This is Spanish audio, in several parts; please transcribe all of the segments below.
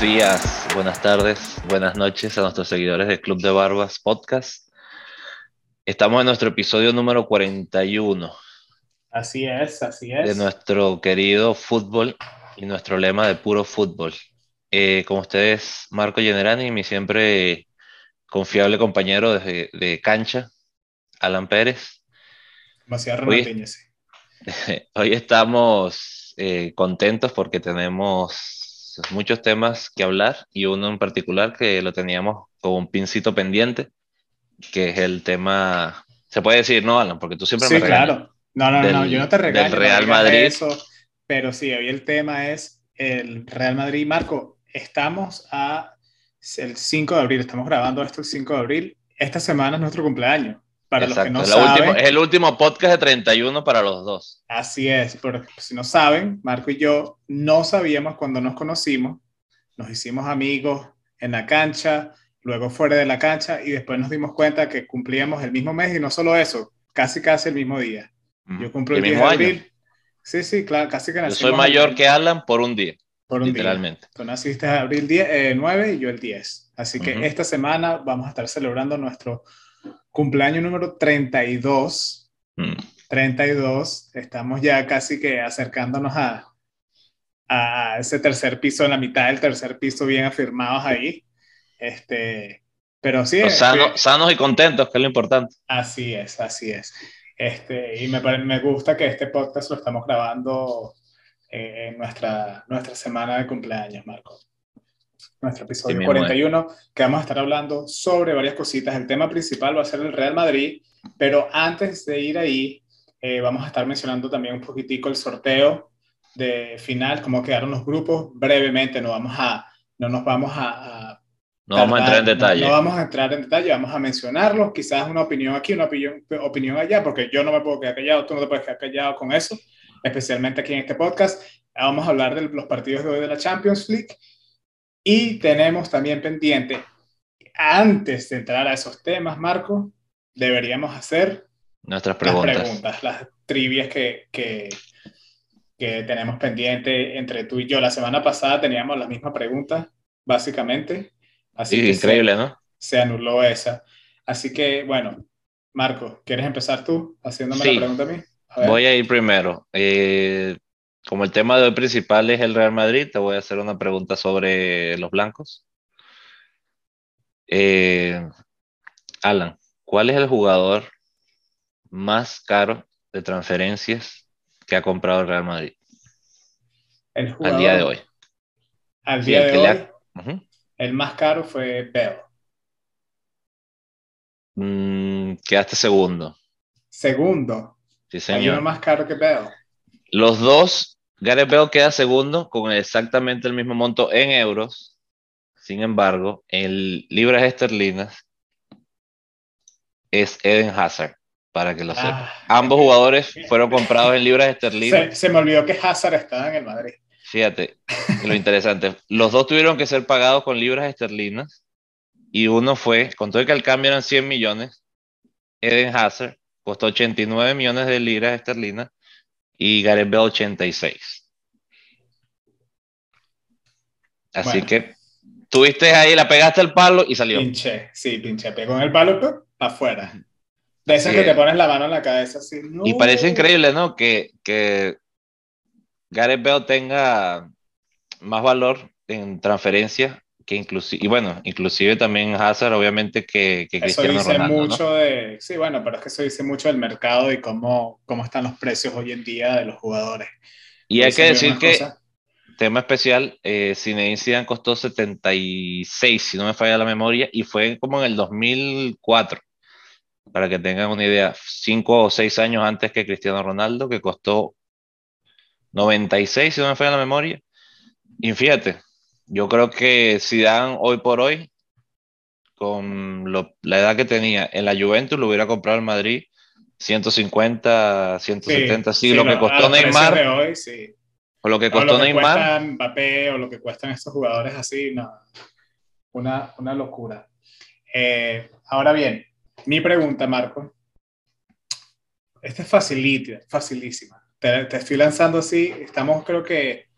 buenos días, buenas tardes, buenas noches a nuestros seguidores del Club de Barbas Podcast. Estamos en nuestro episodio número 41. Así es, así es. De nuestro querido fútbol y nuestro lema de puro fútbol. Eh, con ustedes, Marco Generani, mi siempre confiable compañero de, de cancha, Alan Pérez. Demasiado hoy, hoy estamos eh, contentos porque tenemos muchos temas que hablar y uno en particular que lo teníamos con un pincito pendiente, que es el tema, se puede decir, ¿no, Alan? Porque tú siempre sí, me regañas. claro. No, no, no, yo no te regaño. Del Real Madrid. Eso, pero sí, hoy el tema es el Real Madrid. Marco, estamos a el 5 de abril, estamos grabando esto el 5 de abril. Esta semana es nuestro cumpleaños. Para los que no saben, es el último podcast de 31 para los dos. Así es, pero si no saben, Marco y yo no sabíamos cuando nos conocimos, nos hicimos amigos en la cancha, luego fuera de la cancha y después nos dimos cuenta que cumplíamos el mismo mes y no solo eso, casi casi el mismo día. Yo cumplo el, 10 de abril. Sí, sí, claro, casi que Yo soy mayor que Alan por un día. Por un literalmente. Día. Tú naciste en abril 10, 9 eh, y yo el 10. Así que esta semana vamos a estar celebrando nuestro cumpleaños número 32. 32. Mm. Estamos ya casi que acercándonos a, a ese tercer piso, en la mitad del tercer piso, bien afirmados ahí. Este, pero sí. sanos y contentos, que es lo importante. Así es, así es. Este, y me, me gusta que este podcast lo estamos grabando eh, en nuestra, nuestra semana de cumpleaños, Marco. Nuestro episodio 41, que vamos a estar hablando sobre varias cositas. El tema principal va a ser el Real Madrid, pero antes de ir ahí, eh, vamos a estar mencionando también un poquitico el sorteo de final, cómo quedaron los grupos. Brevemente, no, vamos a, no nos vamos a no vamos a entrar en detalle. No, vamos a entrar en detalle, vamos a mencionarlos, quizás una opinión aquí, una opinión, opinión allá, porque yo no me puedo quedar callado, tú no te puedes quedar callado con eso, especialmente aquí en este podcast. Vamos a hablar de los partidos de hoy de la Champions League y tenemos también pendiente, antes de entrar a esos temas, Marco, deberíamos hacer nuestras preguntas, las, preguntas, las trivias que, que, que tenemos pendiente entre tú y yo. La semana pasada teníamos las mismas preguntas, básicamente Así que increíble, se, ¿no? Se anuló esa. Así que, bueno, Marco, ¿quieres empezar tú haciéndome la pregunta a mí? voy a ir primero. Eh, como el tema de hoy principal es el Real Madrid, te voy a hacer una pregunta sobre los blancos. Eh, Alan, ¿cuál es el jugador más caro de transferencias que ha comprado el Real Madrid? El al día de hoy. Al día de hoy. El más caro fue Bell. Mm, quedaste segundo. Segundo. Sí, señor. Hay uno más caro que Bell. Los dos, Gareth Bell queda segundo con exactamente el mismo monto en euros. Sin embargo, en libras esterlinas es Eden Hazard, para que lo sepan. Ah. Ambos jugadores fueron comprados en libras esterlinas. Se, se, me olvidó que Hazard estaba en el Madrid. Fíjate, lo interesante. Los dos tuvieron que ser pagados con libras esterlinas y uno fue, con todo el que el cambio eran 100 millones, Eden Hazard costó 89 millones de libras esterlinas y Gareth Bale 86. Así que tuviste ahí, la pegaste al palo y salió. Pinche, sí, pinche, pegó en el palo, afuera. De esas que te pones la mano en la cabeza así. Y parece increíble, ¿no? Que, que Gareth Bale tenga más valor en transferencia que inclusive, y bueno, inclusive también Hazard, obviamente que, que eso dice mucho de, sí, bueno, pero es que eso dice mucho del mercado y cómo, cómo están los precios hoy en día de los jugadores. Y hay que decir que, tema especial, eh, Zinedine Zidane costó 76, si no me falla la memoria, y fue como en el 2004, para que tengan una idea, cinco o seis años antes que Cristiano Ronaldo, que costó 96, si no me falla la memoria. Y fíjate, yo creo que Zidane hoy por hoy, con la edad que tenía en la Juventus, lo hubiera comprado el Madrid 150, 170, sí, lo que costó Neymar. O lo que costó Neymar. Mbappé o lo que cuestan estos jugadores así, no. Una, una locura. Eh, ahora bien, mi pregunta, Marco. Esta es facilita, facilísima te, estoy lanzando así, estamos creo que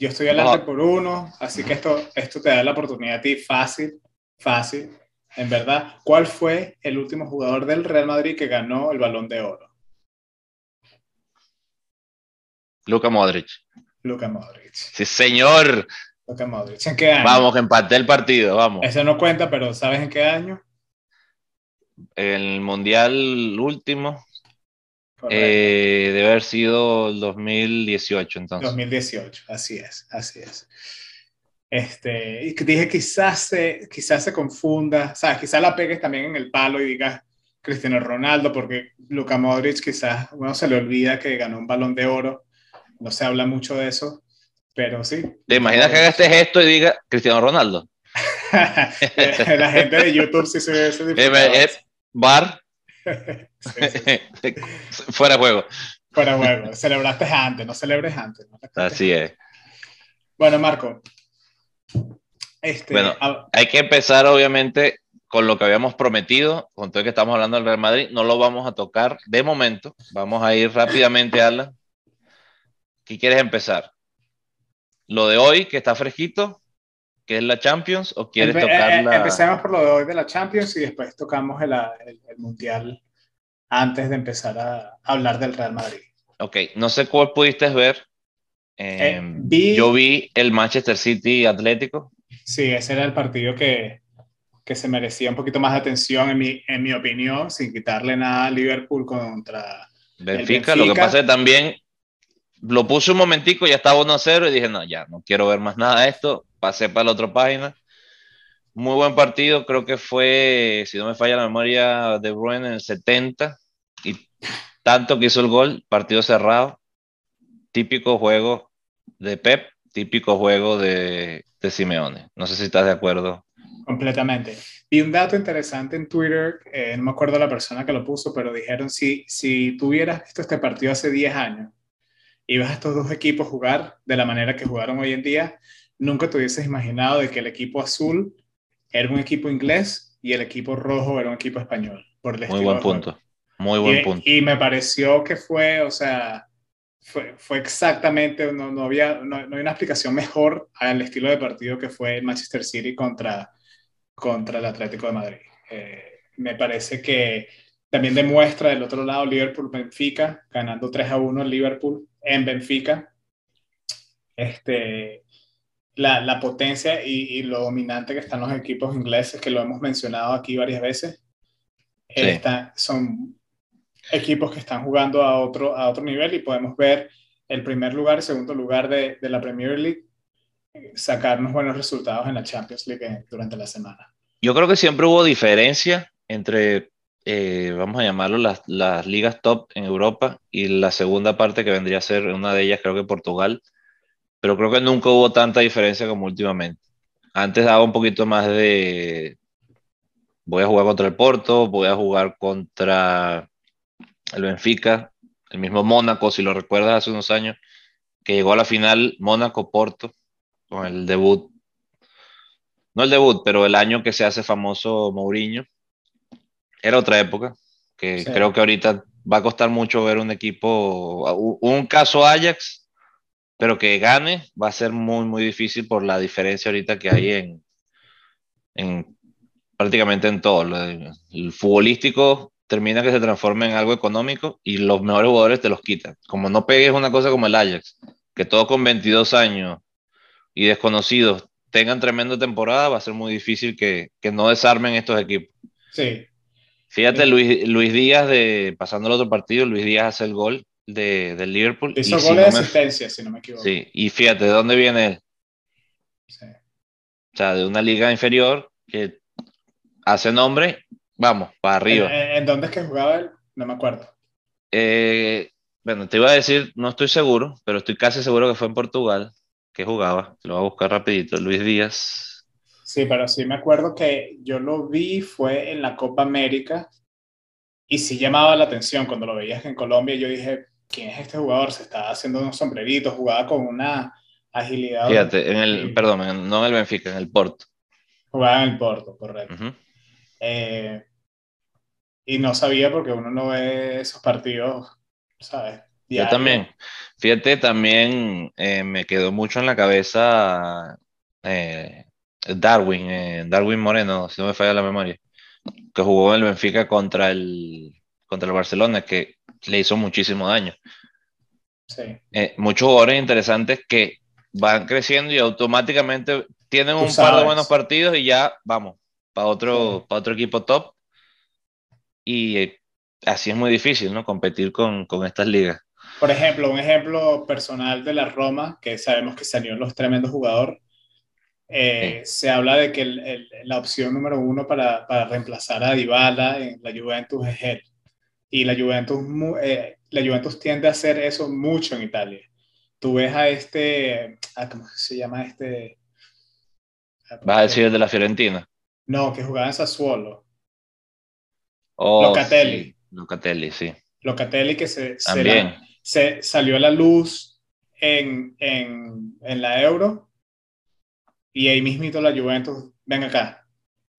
Yo estoy adelante por uno, así que esto, esto te da la oportunidad a ti fácil, fácil, en verdad. ¿Cuál fue el último jugador del Real Madrid que ganó el balón de oro? Luka Modric. Luka Modric. Sí, señor. Luka Modric. ¿En qué año? Vamos, que empaté el partido, vamos. Eso no cuenta, pero ¿sabes en qué año? El Mundial último. Eh, debe haber sido el 2018 entonces. 2018, así es, así es. Este, y dije quizás se, quizás se confunda, sabes, quizás la pegues también en el palo y digas Cristiano Ronaldo, porque Luka Modric quizás uno se le olvida que ganó un balón de oro, no se habla mucho de eso, pero sí. ¿Te imaginas que haga este gesto y diga Cristiano Ronaldo? la gente de YouTube sí se ve ese Bar, Fuera juego. Fuera juego. Celebraste antes, no celebres antes. Así es. Bueno, Marco. Este, bueno, hay que empezar obviamente con lo que habíamos prometido, con todo que estamos hablando del Real Madrid, no lo vamos a tocar de momento. Vamos a ir rápidamente, a la ¿Qué quieres empezar? ¿Lo de hoy, que está fresquito, que es la Champions, o quieres tocar eh, la... Empecemos por lo de hoy de la Champions y después tocamos el, el Mundial antes de empezar a hablar del Real Madrid. Ok, no sé cuál pudiste ver. Eh, em, yo vi el Manchester City Atlético. Sí, ese era el partido que, que se merecía un poquito más de atención, en mi, en mi opinión, sin quitarle nada a Liverpool contra Benfica. Lo que pasa es que también lo puse un momentico, ya estaba 1-0 y dije, no, ya, no quiero ver más nada de esto. Pasé para la otra página. Muy buen partido, creo que fue, si no me falla la memoria, De Bruyne en el 70 y tanto que hizo el gol, partido cerrado, típico juego de Pep, típico juego de, Simeone. No sé si estás de acuerdo. Completamente. Y un dato interesante en Twitter, eh, no me acuerdo la persona que lo puso, pero dijeron, si, si tuvieras visto este partido hace 10 años y a estos dos equipos jugar de la manera que jugaron hoy en día, nunca te hubieses imaginado de que el equipo azul era un equipo inglés y el equipo rojo era un equipo español. Por Muy buen punto. Muy buen y, punto. Y me pareció que fue, o sea, fue, fue exactamente, no, no había, no, no, hay una explicación mejor al estilo de partido que fue Manchester City contra, contra el Atlético de Madrid. Eh, me parece que también demuestra del otro lado Liverpool-Benfica, ganando 3 a 1 el Liverpool en Benfica. Este, la, la potencia y, lo dominante que están los equipos ingleses, que lo hemos mencionado aquí varias veces. son equipos que están jugando a otro, a otro nivel y podemos ver el primer lugar y segundo lugar de, de la Premier League sacarnos buenos resultados en la Champions League durante la semana. Yo creo que siempre hubo diferencia entre, eh, vamos a llamarlo, las, las, ligas top en Europa y la segunda parte que vendría a ser una de ellas, creo que Portugal, pero creo que nunca hubo tanta diferencia como últimamente. Antes daba un poquito más de, voy a jugar contra el Porto, voy a jugar contra el Benfica, el mismo Mónaco, si lo recuerdas hace unos años, que llegó a la final Mónaco-Porto con el debut, no el debut, pero el año que se hace famoso Mourinho. Era otra época, que creo que ahorita va a costar mucho ver un equipo, un caso Ajax, pero que gane va a ser muy, muy difícil por la diferencia ahorita que hay en, en prácticamente en todo. El futbolístico termina que se transforme en algo económico y los mejores jugadores te los quitan. Como no pegues una cosa como el Ajax, que todos con 22 años y desconocidos tengan tremenda temporada, va a ser muy difícil que, que no desarmen estos equipos. Sí. Fíjate, Luis, Luis Díaz, de, pasando al otro partido, Luis Díaz hace el gol de, del Liverpool. Hizo gol de asistencia, si no me equivoco. Sí, y fíjate, ¿de dónde viene él? Sí. O sea, de una liga inferior que hace nombre Vamos, para arriba. ¿En, dónde es que jugaba él? No me acuerdo. Eh, bueno, te iba a decir, no estoy seguro, pero estoy casi seguro que fue en Portugal que jugaba. Lo voy a buscar rapidito. Luis Díaz. Sí, pero sí me acuerdo que yo lo vi, fue en la Copa América y sí llamaba la atención cuando lo veías en Colombia. Yo dije, ¿quién es este jugador? Se estaba haciendo unos sombreritos, jugaba con una agilidad. Fíjate, en el, perdón, no en el Benfica, en el Porto. Jugaba en el Porto, correcto. eh, y no sabía porque uno no ve esos partidos, ¿sabes? Yo también. Fíjate, también eh, me quedó mucho en la cabeza eh, Darwin, Darwin Moreno, si no me falla la memoria, que jugó en el Benfica contra el, contra el Barcelona, que le hizo muchísimo daño. Sí. muchos jugadores interesantes que van creciendo y automáticamente tienen un par de buenos partidos y ya vamos para otro, para otro equipo top. Y así es muy difícil, ¿no? Competir con, con estas ligas. Por ejemplo, un ejemplo personal de la Roma, que sabemos que salió los tremendos jugador, eh, se habla de que el, la opción número uno para, para, reemplazar a Dybala en la Juventus es él. Y la Juventus, eh, la Juventus tiende a hacer eso mucho en Italia. Tú ves a este, ah, ¿cómo se llama este? ¿Vas a decir el de la Fiorentina? No, que jugaba en Sassuolo. Oh, Locatelli. Locatelli, sí. Locatelli que se, También se salió a la luz en, en, en la Euro y ahí mismito la Juventus, ven acá.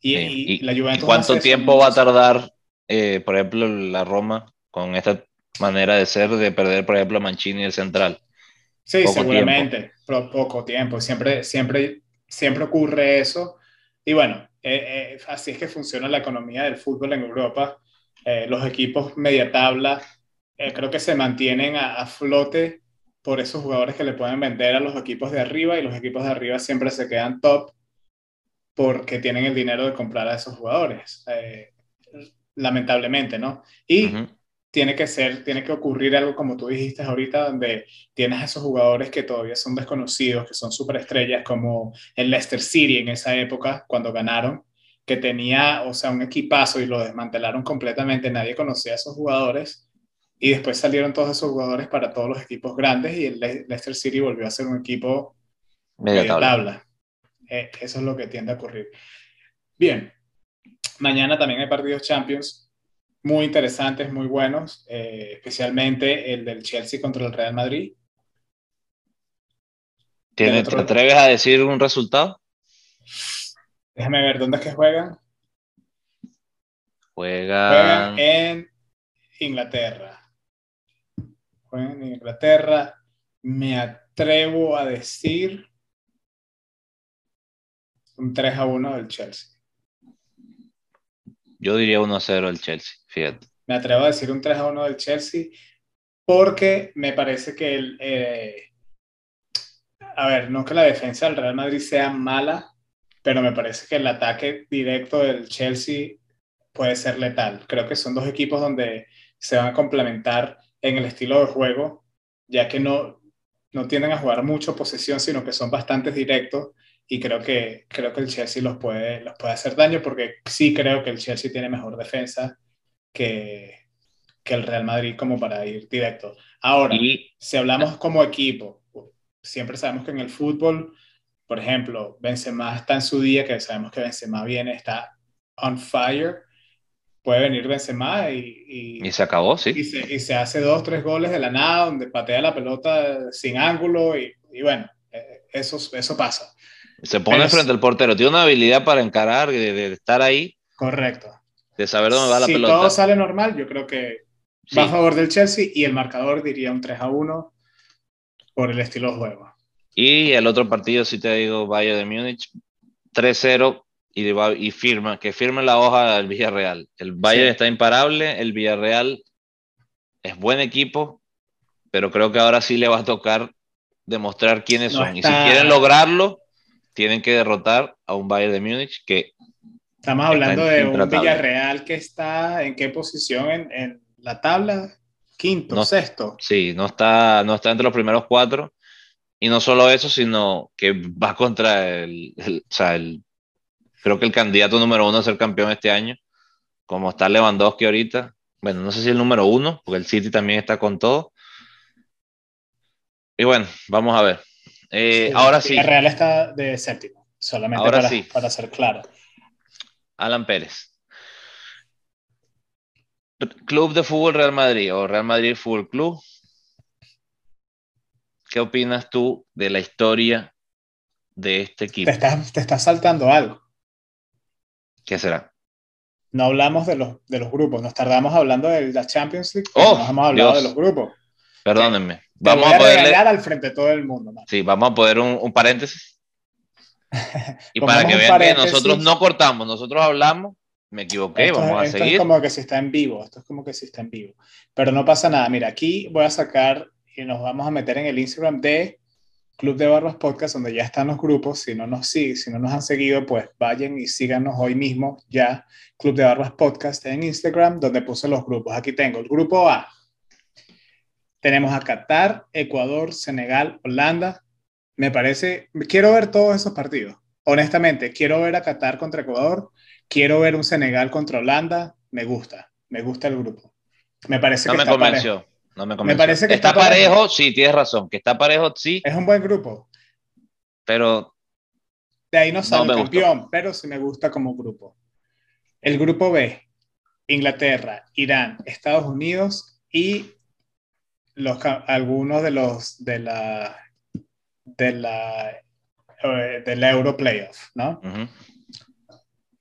Y, la Juventus ¿Cuánto tiempo va a tardar, eh, por ejemplo, la Roma con esta manera de ser, de perder, por ejemplo, a Mancini el central? Sí, seguramente, pero poco tiempo. Siempre, siempre, siempre ocurre eso. Y bueno, eh, eh, así es que funciona la economía del fútbol en Europa. los equipos media tabla eh, creo que se mantienen a, flote por esos jugadores que le pueden vender a los equipos de arriba y los equipos de arriba siempre se quedan top porque tienen el dinero de comprar a esos jugadores, eh, lamentablemente, ¿no? Y tiene que ser, tiene que ocurrir algo como tú dijiste ahorita, donde tienes a esos jugadores que todavía son desconocidos, que son superestrellas, como el Leicester City en esa época, cuando ganaron, que tenía, o sea, un equipazo y lo desmantelaron completamente, nadie conocía a esos jugadores y después salieron todos esos jugadores para todos los equipos grandes y el Leicester City volvió a ser un equipo de tabla. Eh, eso es lo que tiende a ocurrir. Bien, mañana también hay partidos Champions muy interesantes, muy buenos, eh, especialmente el del Chelsea contra el Real Madrid. ¿Te atreves a decir un resultado? Déjame ver, ¿dónde es que juegan? Juegan, juegan en Inglaterra en Inglaterra. Me atrevo a decir un 3 a 1 del Chelsea. Yo diría 1 a 0 del Chelsea, fíjate. Me atrevo a decir un 3 a 1 del Chelsea porque me parece que el... Eh, a ver, no que la defensa del Real Madrid sea mala, pero me parece que el ataque directo del Chelsea puede ser letal. Creo que son dos equipos donde se van a complementar en el estilo de juego, ya que no, no tienden a jugar mucho posesión, sino que son bastante directos y creo que, creo que el Chelsea los puede, los puede hacer daño porque sí creo que el Chelsea tiene mejor defensa que, que el Real Madrid como para ir directo. Ahora, si hablamos como equipo, siempre sabemos que en el fútbol, por ejemplo, Benzema está en su día, que sabemos que Benzema viene, está on fire, puede venir Benzema y, y, se acabó, sí. Y se, y se, hace dos, tres goles de la nada, donde patea la pelota sin ángulo y, bueno, eh, eso, eso pasa. Se pone frente al portero, tiene una habilidad para encarar, de, de, estar ahí. Correcto. De saber dónde va la pelota. Si todo sale normal, yo creo que va a favor del Chelsea y el marcador diría un 3 a 1 por el estilo de juego. Y el otro partido, si te digo, Bayern de Múnich, 3-0 y, firma, que firme la hoja del Villarreal. El Bayern está imparable, el Villarreal es buen equipo, pero creo que ahora sí le va a tocar demostrar quiénes son. Y si quieren lograrlo, tienen que derrotar a un Bayern de Múnich que... Estamos hablando de un Villarreal que está en qué posición en, la tabla, quinto, sexto. Sí, no está, no está entre los primeros cuatro. Y no solo eso, sino que va contra el, el, o sea, el creo que el candidato número uno a ser campeón este año, como está Lewandowski ahorita. Bueno, no sé si el número uno, porque el City también está con todo. Y bueno, vamos a ver. Eh, ahora sí. Real está de séptimo, solamente para, para ser claro. Alan Pérez. Club de Fútbol Real Madrid o Real Madrid Fútbol Club. ¿Qué opinas tú de la historia de este equipo? Te estás, te estás saltando algo. ¿Qué será? No hablamos de los, de los grupos, nos tardamos hablando de la Champions League, oh, no hemos hablado de los grupos. Perdónenme. vamos a, poder al frente de todo el mundo. Sí, vamos a poner un, paréntesis. Y para que vean que nosotros no cortamos, nosotros hablamos, me equivoqué, vamos a esto seguir. Es como que si está en vivo, esto es como que si está en vivo. Pero no pasa nada. Mira, aquí voy a sacar y nos vamos a meter en el Instagram de Club de Barbas Podcast, donde ya están los grupos. Si no nos siguen, si no nos han seguido, pues vayan y síganos hoy mismo ya. Club de Barbas Podcast en Instagram, donde puse los grupos. Aquí tengo el grupo A. Tenemos a Qatar, Ecuador, Senegal, Holanda. Me parece, quiero ver todos esos partidos. Honestamente, quiero ver a Qatar contra Ecuador, quiero ver un Senegal contra Holanda. Me gusta, me gusta el grupo. Me parece no que me convenció. No me, me parece que está, parejo, sí, tienes razón, que está parejo, sí. Es un buen grupo. Pero. De ahí no sale campeón, pero sí me gusta como grupo. El grupo B, Inglaterra, Irán, Estados Unidos y los, algunos de los de la de la eh, del Euro Playoff, ¿no?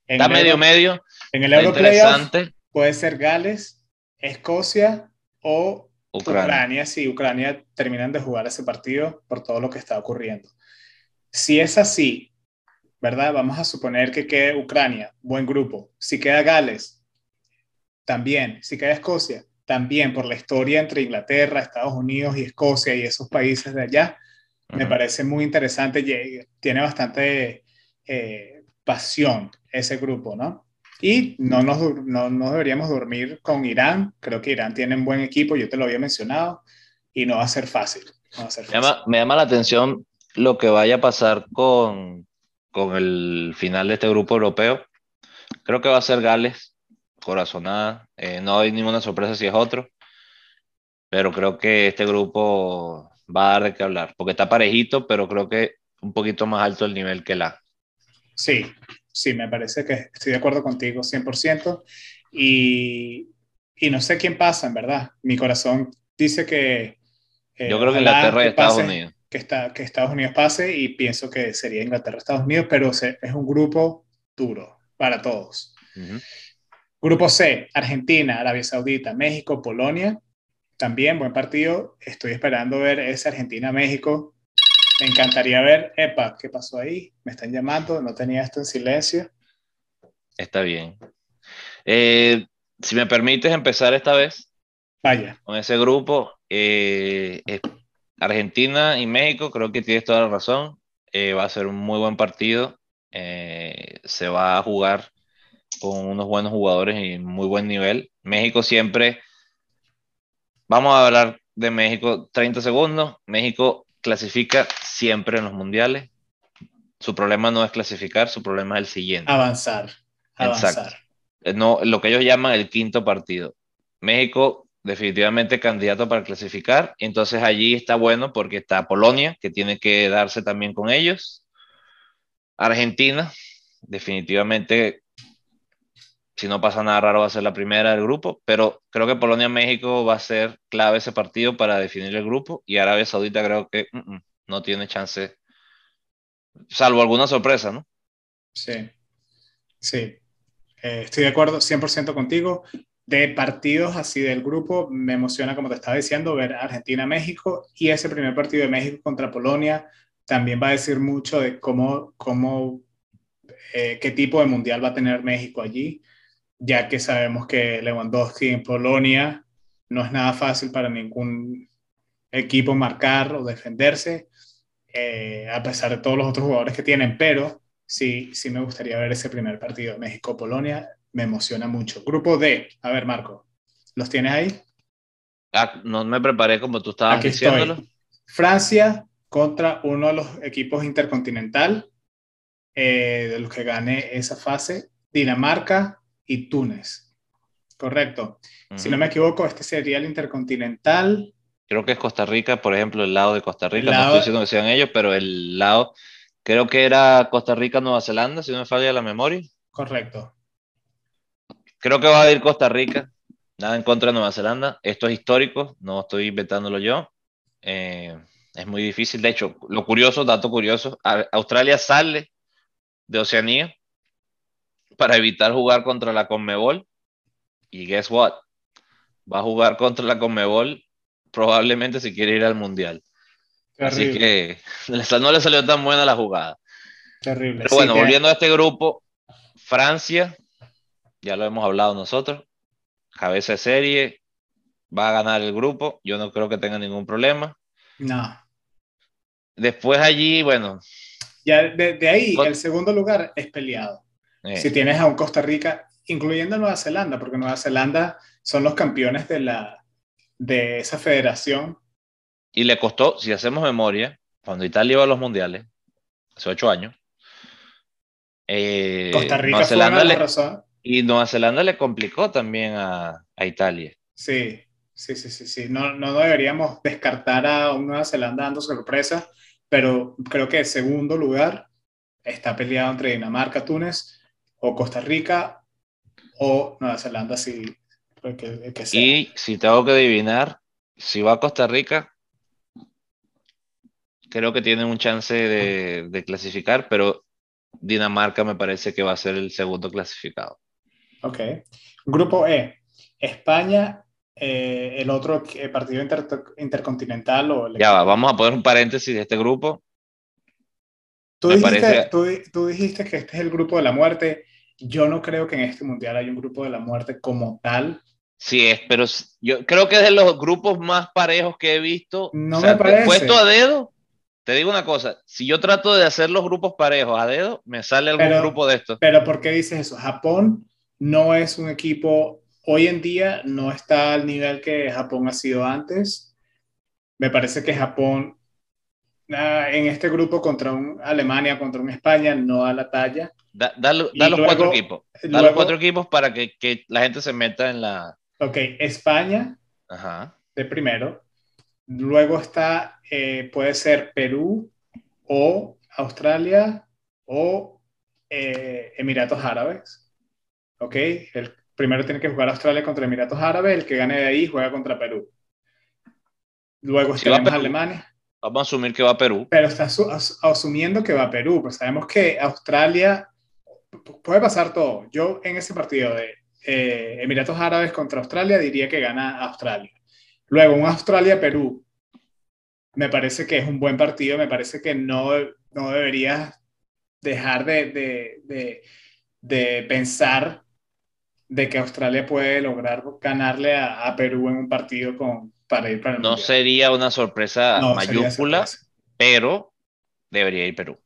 Está medio medio. En el Euro Playoff puede ser Gales, Escocia o Ucrania. si Ucrania terminan de jugar ese partido por todo lo que está ocurriendo. Si es así, ¿verdad? Vamos a suponer que quede Ucrania, buen grupo. Si queda Gales, también. Si queda Escocia, también por la historia entre Inglaterra, Estados Unidos y Escocia y esos países de allá. Me parece muy interesante. Tiene bastante eh, pasión ese grupo, ¿no? Y no, nos, no, no, deberíamos dormir con Irán. Creo que Irán tiene un buen equipo, yo te lo había mencionado, y no va a ser fácil. Me, llama, la atención lo que vaya a pasar con, con el final de este grupo europeo. Creo que va a ser Gales, corazonada. Eh, no hay ninguna sorpresa si es otro. Pero creo que este grupo va a dar de qué hablar, porque está parejito, pero creo que un poquito más alto el nivel que la. Sí, sí, me parece que estoy de acuerdo contigo 100%. Y, y no sé quién pasa, en verdad. Mi corazón dice que... Eh, Yo creo que Inglaterra y Estados Unidos. Que, está, que Estados Unidos pase y pienso que sería Inglaterra Estados Unidos, pero es un grupo duro para todos. Grupo C, Argentina, Arabia Saudita, México, Polonia. También buen partido. Estoy esperando ver ese Argentina-México. Me encantaría ver, epa, ¿qué pasó ahí? Me están llamando, no tenía esto en silencio. Está bien. Eh, si me permites empezar esta vez. Vaya. Con ese grupo, eh, Argentina y México, creo que tienes toda la razón. Eh, va a ser un muy buen partido. se va a jugar con unos buenos jugadores y muy buen nivel. México siempre, vamos a hablar de México 30 segundos. México clasifica siempre en los mundiales. Su problema no es clasificar, su problema es el siguiente. Avanzar. Avanzar. No, lo que ellos llaman el quinto partido. México definitivamente candidato para clasificar, entonces allí está bueno porque está Polonia, que tiene que darse también con ellos. Argentina, definitivamente, si no pasa nada raro, va a ser la primera del grupo, pero creo que Polonia-México va a ser clave ese partido para definir el grupo y Arabia Saudita creo que mm, mm, no tiene chance, salvo alguna sorpresa, ¿no? Sí, sí, eh, estoy de acuerdo 100% contigo. De partidos así del grupo, me emociona, como te estaba diciendo, ver Argentina-México y ese primer partido de México contra Polonia también va a decir mucho de cómo, cómo eh, qué tipo de mundial va a tener México allí, ya que sabemos que Lewandowski en Polonia no es nada fácil para ningún equipo marcar o defenderse, eh, a pesar de todos los otros jugadores que tienen, pero sí, sí me gustaría ver ese primer partido, México-Polonia, me emociona mucho. Grupo D, a ver Marco, ¿los tienes ahí? Ah, no me preparé como tú estabas diciéndolo. Francia contra uno de los equipos intercontinental eh, de los que gane esa fase, Dinamarca y Túnez. Correcto. Si no me equivoco, este sería el intercontinental creo que es Costa Rica, por ejemplo, el lado de Costa Rica, no estoy diciendo que sean ellos, pero el lado, creo que era Costa Rica, Nueva Zelanda, si no me falla la memoria. Correcto. Creo que va a ir Costa Rica, nada en contra de Nueva Zelanda, esto es histórico, no estoy inventándolo yo. Eh, es muy difícil, de hecho, lo curioso, dato curioso, Australia sale de Oceanía para evitar jugar contra la Conmebol y guess what? Va a jugar contra la Conmebol probablemente si quiere ir al Mundial. Así que no le salió tan buena la jugada. Terrible. Pero bueno, volviendo a este grupo, Francia, ya lo hemos hablado nosotros, cabeza de serie, va a ganar el grupo, yo no creo que tenga ningún problema. No. Después allí, bueno. Ya de, ahí, el segundo lugar es peleado. Eh. Si tienes a un Costa Rica, incluyendo Nueva Zelanda, porque Nueva Zelanda son los campeones de, la, de esa federación. Y le costó, si hacemos memoria, cuando Italia iba a los mundiales, hace ocho años, eh, Costa Rica Nueva Zelanda le, Y Nueva Zelanda le complicó también a, a Italia. Sí, sí, sí, sí, sí. No, no deberíamos descartar a Nueva Zelanda dando sorpresa, pero creo que el segundo lugar está peleado entre Dinamarca, Túnez o Costa Rica o Nueva Zelanda, si, que, que Y si tengo que adivinar, si va a Costa Rica, creo que tiene un chance de, de, clasificar, pero Dinamarca me parece que va a ser el segundo clasificado. Ok. Grupo E, España, eh, el otro partido intercontinental o... ya va, vamos a poner un paréntesis de este grupo. Tú dijiste, tú, tú dijiste que este es el grupo de la muerte. Yo no creo que en este mundial haya un grupo de la muerte como tal. Sí es, pero yo creo que es de los grupos más parejos que he visto. No me parece. Puesto a dedo, te digo una cosa, si yo trato de hacer los grupos parejos a dedo, me sale algún grupo de estos. Pero ¿por qué dices eso? Japón no es un equipo, hoy en día no está al nivel que Japón ha sido antes. Me parece que Japón en este grupo contra un Alemania, contra un España, no da la talla. Da, los cuatro equipos. Da los cuatro equipos para que, que, la gente se meta en la... Ok, España Ajá. de primero. Luego está, eh, puede ser Perú o Australia o eh, Emiratos Árabes. ¿Ok? El primero tiene que jugar Australia contra Emiratos Árabes, el que gane de ahí juega contra Perú. Luego si tenemos Alemania. Vamos a asumir que va a Perú. Pero está asumiendo que va a Perú, pues sabemos que Australia puede pasar todo. Yo en ese partido de eh, Emiratos Árabes contra Australia diría que gana Australia. Luego, un Australia-Perú. Me parece que es un buen partido. Me parece que no, no deberías dejar de, de, de, pensar de que Australia puede lograr ganarle a, Perú en un partido con, para ir para el No sería una sorpresa mayúscula, pero debería ir Perú.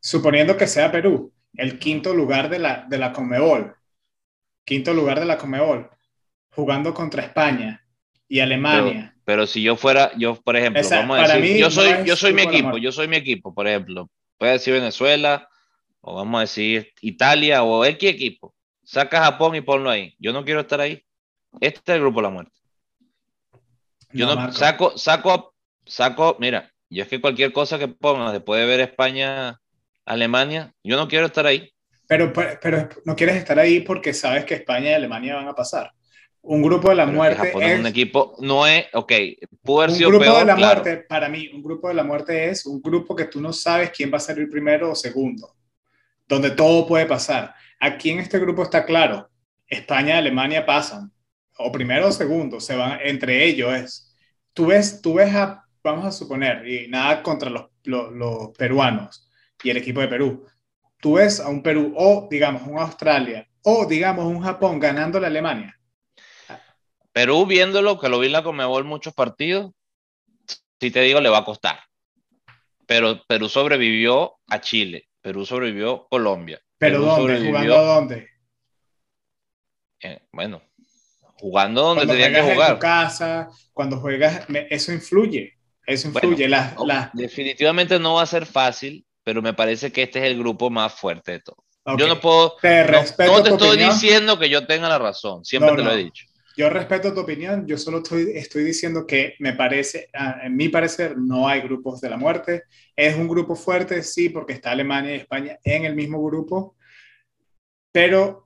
Suponiendo que sea Perú, el quinto lugar de la, de la Comebol, quinto lugar de la Comebol, jugando contra España, y Alemania. Pero, si yo fuera, yo por ejemplo, vamos a decir, yo soy, yo soy mi equipo, yo soy mi equipo, por ejemplo, puede decir Venezuela, o vamos a decir Italia, o X equipo, saca Japón y ponlo ahí. Yo no quiero estar ahí. Este es el grupo de la muerte. Yo no, saco, saco, saco, mira, yo es que cualquier cosa que pongas después de ver España, Alemania, yo no quiero estar ahí. Pero, pero no quieres estar ahí porque sabes que España y Alemania van a pasar. Un grupo de la muerte es, un equipo, no es, ok, pudo haber sido Un grupo de la muerte, para mí, un grupo de la muerte es un grupo que tú no sabes quién va a ser el primero o segundo, donde todo puede pasar. Aquí en este grupo está claro, España y Alemania pasan, o primero o segundo, se van, entre ellos es. Tú ves, tú ves a, vamos a suponer, y nada contra los, los, los peruanos y el equipo de Perú, tú ves a un Perú o, digamos, un Australia o, digamos, un Japón ganando la Alemania Perú, viéndolo, que lo vi en la Comebol muchos partidos, si te digo, le va a costar. Pero Perú sobrevivió a Chile, Perú sobrevivió a Colombia. ¿Pero dónde? ¿Jugando dónde? Eh, bueno, jugando donde tenía que jugar. En tu casa, cuando juegas, eso influye. Eso influye. Definitivamente no va a ser fácil, pero me parece que este es el grupo más fuerte de todos. Yo no puedo. Te respeto no, te estoy diciendo que yo tenga la razón, siempre te lo he dicho. Yo respeto tu opinión, yo solo estoy, estoy diciendo que me parece, en mi parecer, no hay grupos de la muerte. Es un grupo fuerte, sí, porque está Alemania y España en el mismo grupo, pero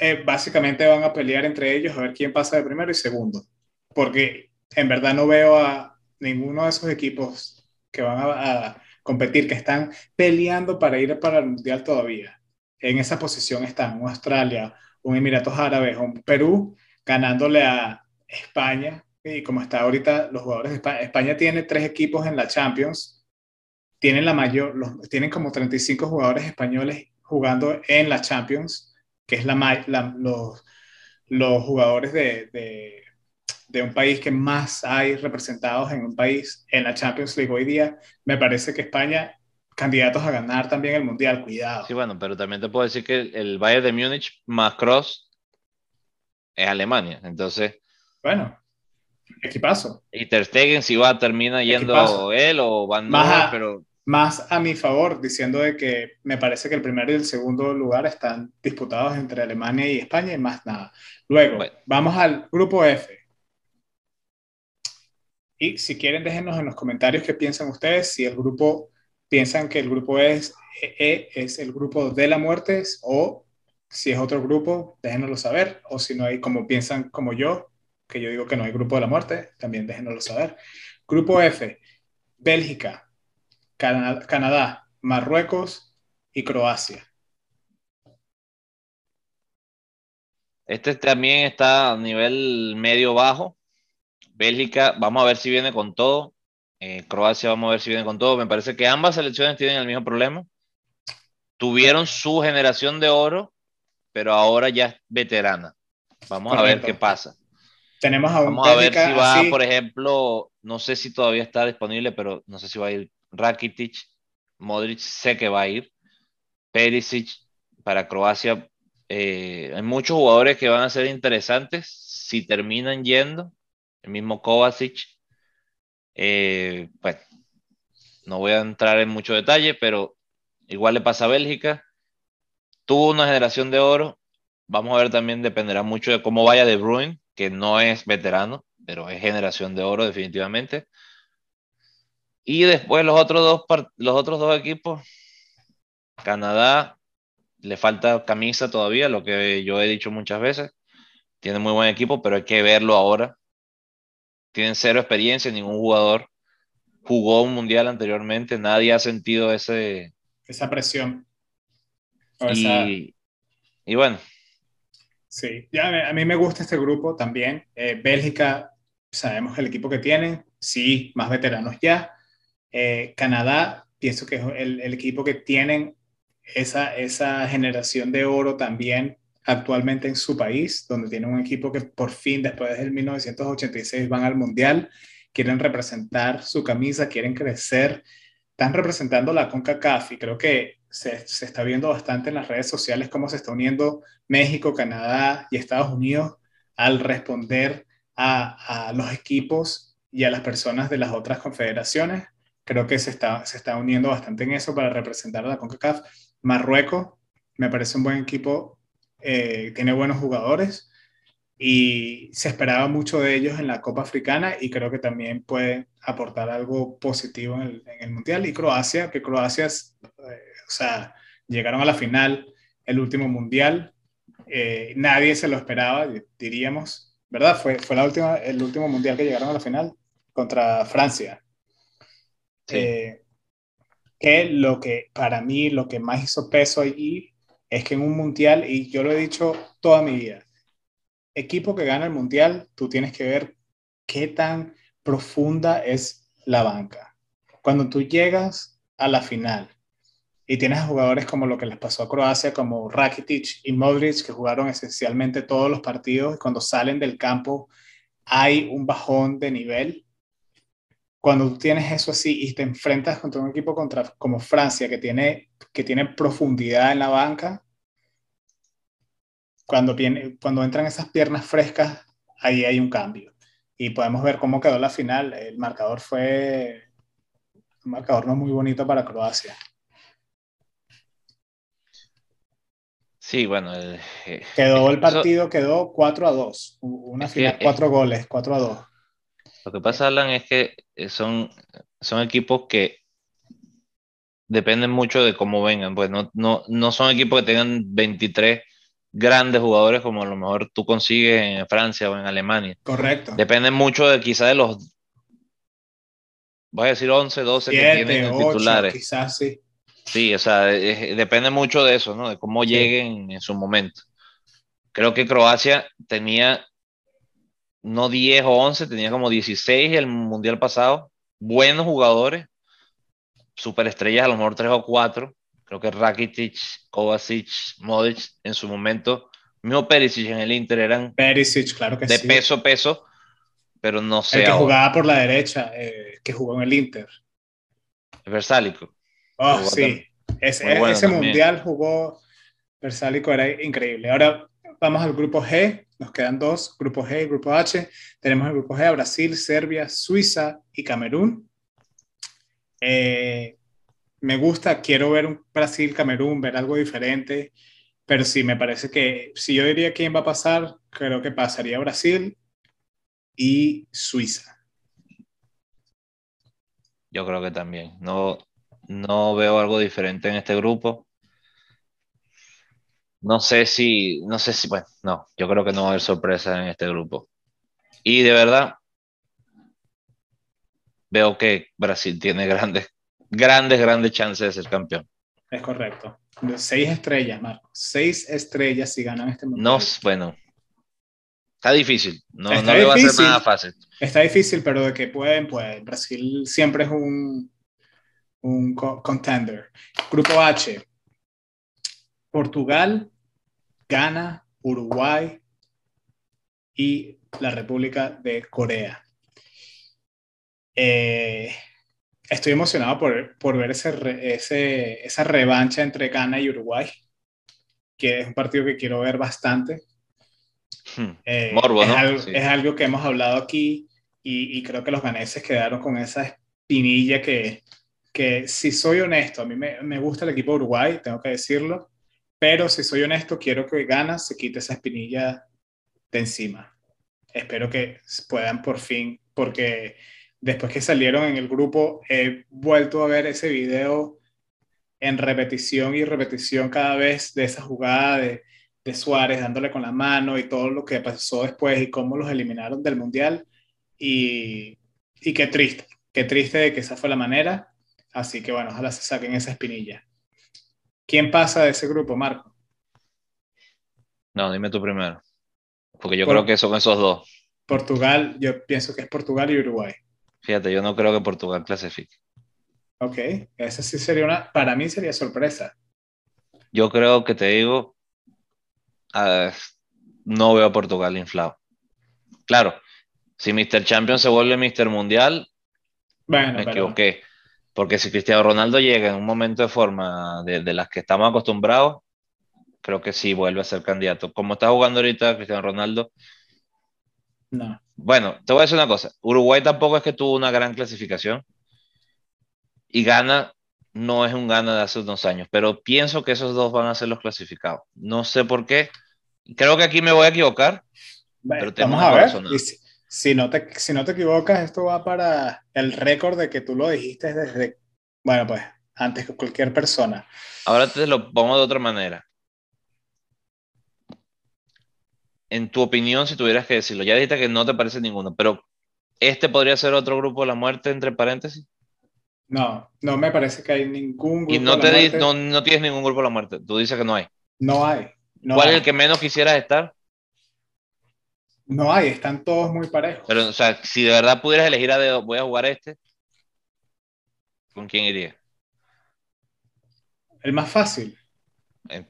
eh, básicamente van a pelear entre ellos a ver quién pasa de primero y segundo, porque en verdad no veo a ninguno de esos equipos que van a, competir, que están peleando para ir para el Mundial todavía. En esa posición están Australia, un Emiratos Árabes, un Perú ganándole a España, y como está ahorita los jugadores de España, España tiene tres equipos en la Champions, tienen la mayor, los, tienen como 35 jugadores españoles jugando en la Champions, que es la, los, los jugadores de, de, de, un país que más hay representados en un país en la Champions League hoy día. Me parece que España, candidatos a ganar también el Mundial, cuidado. Sí, bueno, pero también te puedo decir que el Bayern de Múnich más Cross es Alemania, entonces... Bueno, equipazo. Y Ter Stegen si va, termina yendo él o Van más pero... Más a mi favor, diciendo de que me parece que el primer y el segundo lugar están disputados entre Alemania y España y más nada. Luego, vamos al grupo F. Y si quieren, déjenos en los comentarios qué piensan ustedes, si el grupo, piensan que el grupo es, e, es el grupo de la muerte o si es otro grupo, déjenoslo saber. O si no hay, como piensan como yo, que yo digo que no hay grupo de la muerte, también déjenoslo saber. Grupo F, Bélgica, Canadá, Marruecos y Croacia. Este también está a nivel medio-bajo. Bélgica, vamos a ver si viene con todo. Eh, Croacia, vamos a ver si viene con todo. Me parece que ambas selecciones tienen el mismo problema. Tuvieron su generación de oro, pero ahora ya es veterana. Vamos a ver qué pasa. Tenemos a un Vamos a ver si va, por ejemplo, no sé si todavía está disponible, pero no sé si va a ir Rakitic, Modric, sé que va a ir. Perisic para Croacia. Eh, hay muchos jugadores que van a ser interesantes si terminan yendo. El mismo Kovacic. Eh, bueno, no voy a entrar en mucho detalle, pero igual le pasa a Bélgica. Tuvo una generación de oro. Vamos a ver también, dependerá mucho de cómo vaya De Bruyne que no es veterano, pero es generación de oro definitivamente. Y después los otros dos, los otros dos equipos, Canadá, le falta camisa todavía, lo que yo he dicho muchas veces. Tiene muy buen equipo, pero hay que verlo ahora. Tienen cero experiencia, ningún jugador jugó un mundial anteriormente, nadie ha sentido ese... Esa presión. y, y bueno, Sí, ya, a mí me gusta este grupo también. Eh, Bélgica, sabemos el equipo que tienen, sí, más veteranos ya. Eh, Canadá, pienso que es el, el, equipo que tienen esa, esa generación de oro también actualmente en su país, donde tienen un equipo que por fin, después del 1986, van al Mundial, quieren representar su camisa, quieren crecer, están representando la CONCACAF y creo que se, se, está viendo bastante en las redes sociales cómo se está uniendo México, Canadá y Estados Unidos al responder a, a, los equipos y a las personas de las otras confederaciones. Creo que se está, se está uniendo bastante en eso para representar a la CONCACAF. Marruecos me parece un buen equipo, eh, tiene buenos jugadores y se esperaba mucho de ellos en la Copa Africana y creo que también puede aportar algo positivo en el, en el Mundial. Y Croacia, que Croacia eh, o sea, llegaron a la final el último mundial, eh, nadie se lo esperaba, diríamos, ¿verdad? Fue, fue la última, el último mundial que llegaron a la final contra Francia. Eh, que lo que para mí lo que más hizo peso allí es que en un mundial, y yo lo he dicho toda mi vida, equipo que gana el mundial, tú tienes que ver qué tan profunda es la banca. Cuando tú llegas a la final y tienes a jugadores como lo que les pasó a Croacia, como Rakitic y Modric, que jugaron esencialmente todos los partidos y cuando salen del campo hay un bajón de nivel. Cuando tú tienes eso así y te enfrentas contra un equipo contra, como Francia, que tiene, que tiene profundidad en la banca, cuando, viene, cuando entran esas piernas frescas, ahí hay un cambio. Y podemos ver cómo quedó la final. El marcador fue un marcador no muy bonito para Croacia. Sí, bueno. Eh, quedó el partido, quedó 4 a 2. Una final, 4 goles, 4 a 2. Lo que pasa, Alan, es que eh, son, son equipos que dependen mucho de cómo vengan. Pues no, no, no son equipos que tengan 23 grandes jugadores como a lo mejor tú consigues en Francia o en Alemania. Correcto. Dependen mucho de quizá de los, voy a decir 11, 12 que tienen 8, titulares. Quizás sí. Sí, o sea, depende mucho de eso, ¿no? De cómo lleguen en su momento. Creo que Croacia tenía no 10 o 11, tenía como 16 el mundial pasado. Buenos jugadores, superestrellas, a lo mejor 3 o 4. Creo que Rakitic, Kovacic, Modric en su momento, mismo Perisic en el Inter eran Perisic, claro que de peso peso, pero no sé. El que jugaba por la derecha, eh, que jugó en el Inter. Versálico. Oh, sí. Ese, mundial jugó Versálico, era increíble. Ahora vamos al grupo G, nos quedan dos, grupo G y grupo H. Tenemos el grupo G a Brasil, Serbia, Suiza y Camerún. Eh, me gusta, quiero ver un Brasil-Camerún, ver algo diferente, pero sí, me parece que si yo diría quién va a pasar, creo que pasaría Brasil y Suiza. Yo creo que también. No, no veo algo diferente en este grupo. No sé si, no sé si, bueno, no, yo creo que no va a haber sorpresa en este grupo. Y de verdad, veo que Brasil tiene grandes, grandes, grandes chances de ser campeón. Es correcto. Seis estrellas, Marco. Seis estrellas si ganan este mundial. No, bueno. Está difícil. No, no le va a ser nada fácil. Está difícil, pero de que pueden, pues Brasil siempre es un, un contender. Grupo H. Portugal, Ghana, Uruguay y la República de Corea. Eh, estoy emocionado por, por ver ese, esa revancha entre Ghana y Uruguay, que es un partido que quiero ver bastante. Hmm. Eh, es, algo, que hemos hablado aquí y, y, creo que los ganeses quedaron con esa espinilla que, que si soy honesto, a mí me, me gusta el equipo de Uruguay, tengo que decirlo, pero si soy honesto, quiero que Gana se quite esa espinilla de encima. Espero que puedan por fin, porque después que salieron en el grupo, he vuelto a ver ese video en repetición y repetición cada vez de esa jugada de, de Suárez dándole con la mano y todo lo que pasó después y cómo los eliminaron del Mundial. Y, y qué triste, qué triste de que esa fue la manera. Así que bueno, ojalá se saquen esa espinilla. ¿Quién pasa de ese grupo, Marco? No, dime tú primero. Porque yo creo que son esos dos. Portugal, yo pienso que es Portugal y Uruguay. Fíjate, yo no creo que Portugal clasifique. Ok, esa sí sería una, para mí sería sorpresa. Yo creo que te digo, no veo a Portugal inflado. Claro, si Mr. Champion se vuelve Mr. Mundial, bueno, me equivoqué. Porque si Cristiano Ronaldo llega en un momento de forma de, las que estamos acostumbrados, creo que sí vuelve a ser candidato. Como está jugando ahorita Cristiano Ronaldo. No. Bueno, te voy a decir una cosa. Uruguay tampoco es que tuvo una gran clasificación. Y gana, no es un gana de hace unos años. Pero pienso que esos dos van a ser los clasificados. No sé por qué. Creo que aquí me voy a equivocar. pero vamos a ver si no, te, si no te equivocas, esto va para el récord de que tú lo dijiste desde, bueno, pues antes que cualquier persona. Ahora te lo pongo de otra manera. En tu opinión, si tuvieras que decirlo, ya dijiste que no te parece ninguno, pero ¿este podría ser otro grupo de la muerte, entre paréntesis? No, no me parece que hay ningún grupo. Y no, te no, no, tienes ningún grupo de la muerte. Tú dices que no hay. No hay. ¿Cuál es el que menos quisieras estar? No hay, están todos muy parejos. Pero, o sea, si de verdad pudieras elegir a dedo, voy a jugar este, ¿con quién iría? El más fácil. Eh,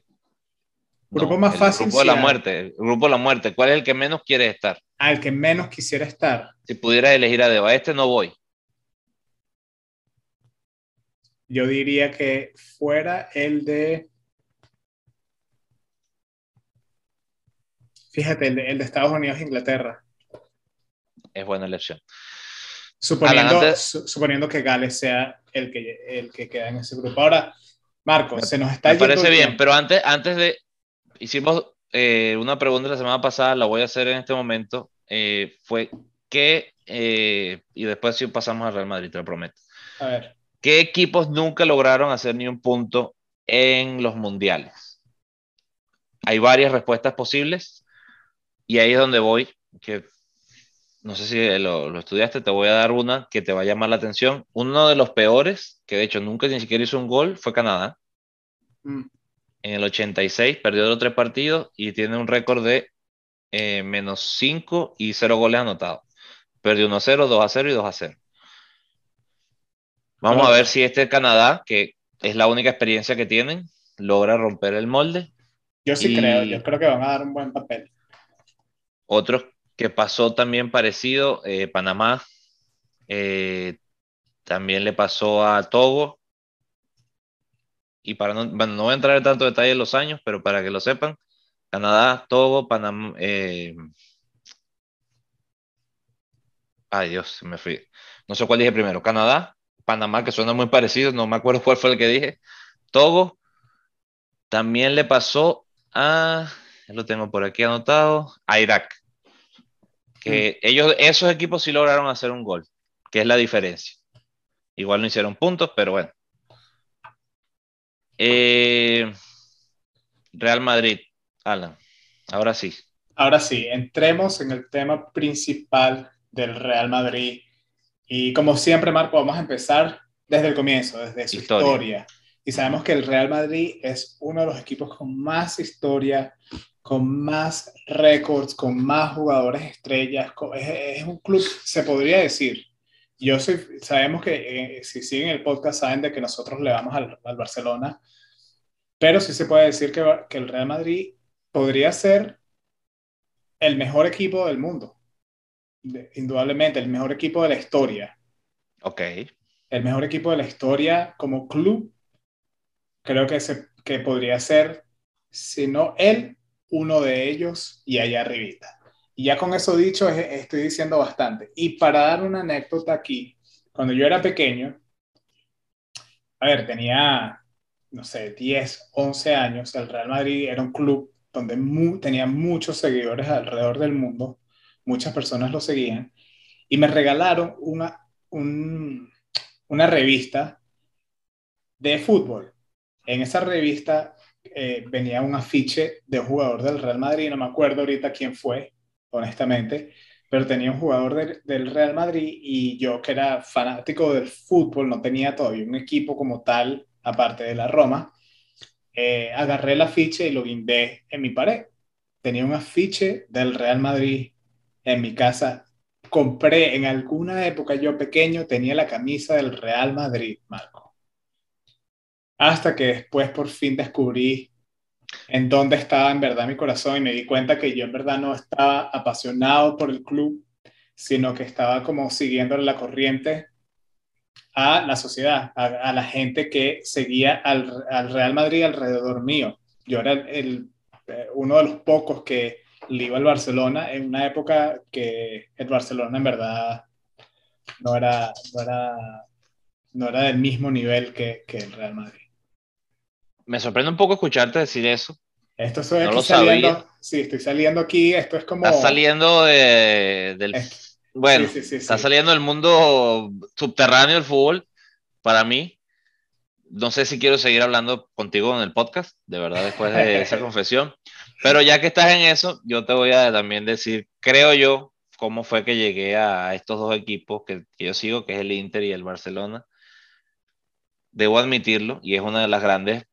grupo más fácil. Grupo de la muerte. El grupo de la muerte. ¿Cuál es el que menos quiere estar? Ah, el que menos quisiera estar. Si pudieras elegir a dedo, a este no voy. Yo diría que fuera el de Fíjate, el de, Estados Unidos e Inglaterra. Es buena elección. Suponiendo, suponiendo que Gales sea el que, el que queda en ese grupo. Ahora, Marco, se nos está Me parece bien, pero antes, antes de. Hicimos eh, una pregunta la semana pasada, la voy a hacer en este momento. Eh, fue que. Eh, y después sí pasamos al Real Madrid, te lo prometo. A ver. ¿Qué equipos nunca lograron hacer ni un punto en los mundiales? Hay varias respuestas posibles. Y ahí es donde voy, que no sé si lo, estudiaste, te voy a dar una que te va a llamar la atención. Uno de los peores, que de hecho nunca ni siquiera hizo un gol, fue Canadá. Mm. En el 86 perdió los tres partidos y tiene un récord de eh, menos 5 y 0 goles anotados. Perdió 1-0, 2-0 y 2-0. Vamos a ver si este Canadá, que es la única experiencia que tienen, logra romper el molde. Yo sí creo, yo creo que van a dar un buen papel. Otro que pasó también parecido, eh, Panamá, eh, también le pasó a Togo. Y para no, bueno, no voy a entrar en tanto detalle en los años, pero para que lo sepan, Canadá, Togo, Panamá. Eh, ay Dios, me fui. No sé cuál dije primero. Canadá, Panamá, que suena muy parecido, no me acuerdo cuál fue el que dije. Togo, también le pasó a, lo tengo por aquí anotado, a Irak. Que mm. ellos, esos equipos sí lograron hacer un gol, que es la diferencia. Igual no hicieron puntos, pero bueno. Eh, Real Madrid, Alan, ahora sí. Ahora sí, entremos en el tema principal del Real Madrid. Y como siempre, Marco, vamos a empezar desde el comienzo, desde su historia. Y sabemos que el Real Madrid es uno de los equipos con más historia, con más récords, con más jugadores estrellas. Es, un club, se podría decir. Yo soy, sabemos que eh, si siguen el podcast saben de que nosotros le vamos al, al Barcelona, pero sí se puede decir que, que el Real Madrid podría ser el mejor equipo del mundo. indudablemente, el mejor equipo de la historia. Ok. El mejor equipo de la historia como club creo que, se, que podría ser, si no él, uno de ellos y allá arribita. Y ya con eso dicho, estoy diciendo bastante. Y para dar una anécdota aquí, cuando yo era pequeño, a ver, tenía, no sé, 10, 11 años, el Real Madrid era un club donde tenía muchos seguidores alrededor del mundo, muchas personas lo seguían, y me regalaron una, una revista de fútbol en esa revista eh, venía un afiche de jugador del Real Madrid, no me acuerdo ahorita quién fue, honestamente, pero tenía un jugador del Real Madrid y yo que era fanático del fútbol, no tenía todavía un equipo como tal, aparte de la Roma, eh, agarré el afiche y lo guindé en mi pared. Tenía un afiche del Real Madrid en mi casa. Compré en alguna época, yo pequeño, tenía la camisa del Real Madrid, Marco hasta que después por fin descubrí en dónde estaba en verdad mi corazón y me di cuenta que yo en verdad no estaba apasionado por el club, sino que estaba como siguiendo la corriente a la sociedad, a, la gente que seguía al, Real Madrid alrededor mío. Yo era el, eh, uno de los pocos que le iba al Barcelona en una época que el Barcelona en verdad no era, no era, no era del mismo nivel que, que el Real Madrid me sorprende un poco escucharte decir eso. Esto estoy no lo saliendo, sí, estoy saliendo aquí, esto es como... Estás saliendo de, del... bueno, está saliendo del mundo subterráneo del fútbol, para mí. No sé si quiero seguir hablando contigo en el podcast, de verdad, después de esa confesión. Pero ya que estás en eso, yo te voy a también decir, creo yo, cómo fue que llegué a estos dos equipos que, que yo sigo, que es el Inter y el Barcelona. Debo admitirlo, y es una de las grandes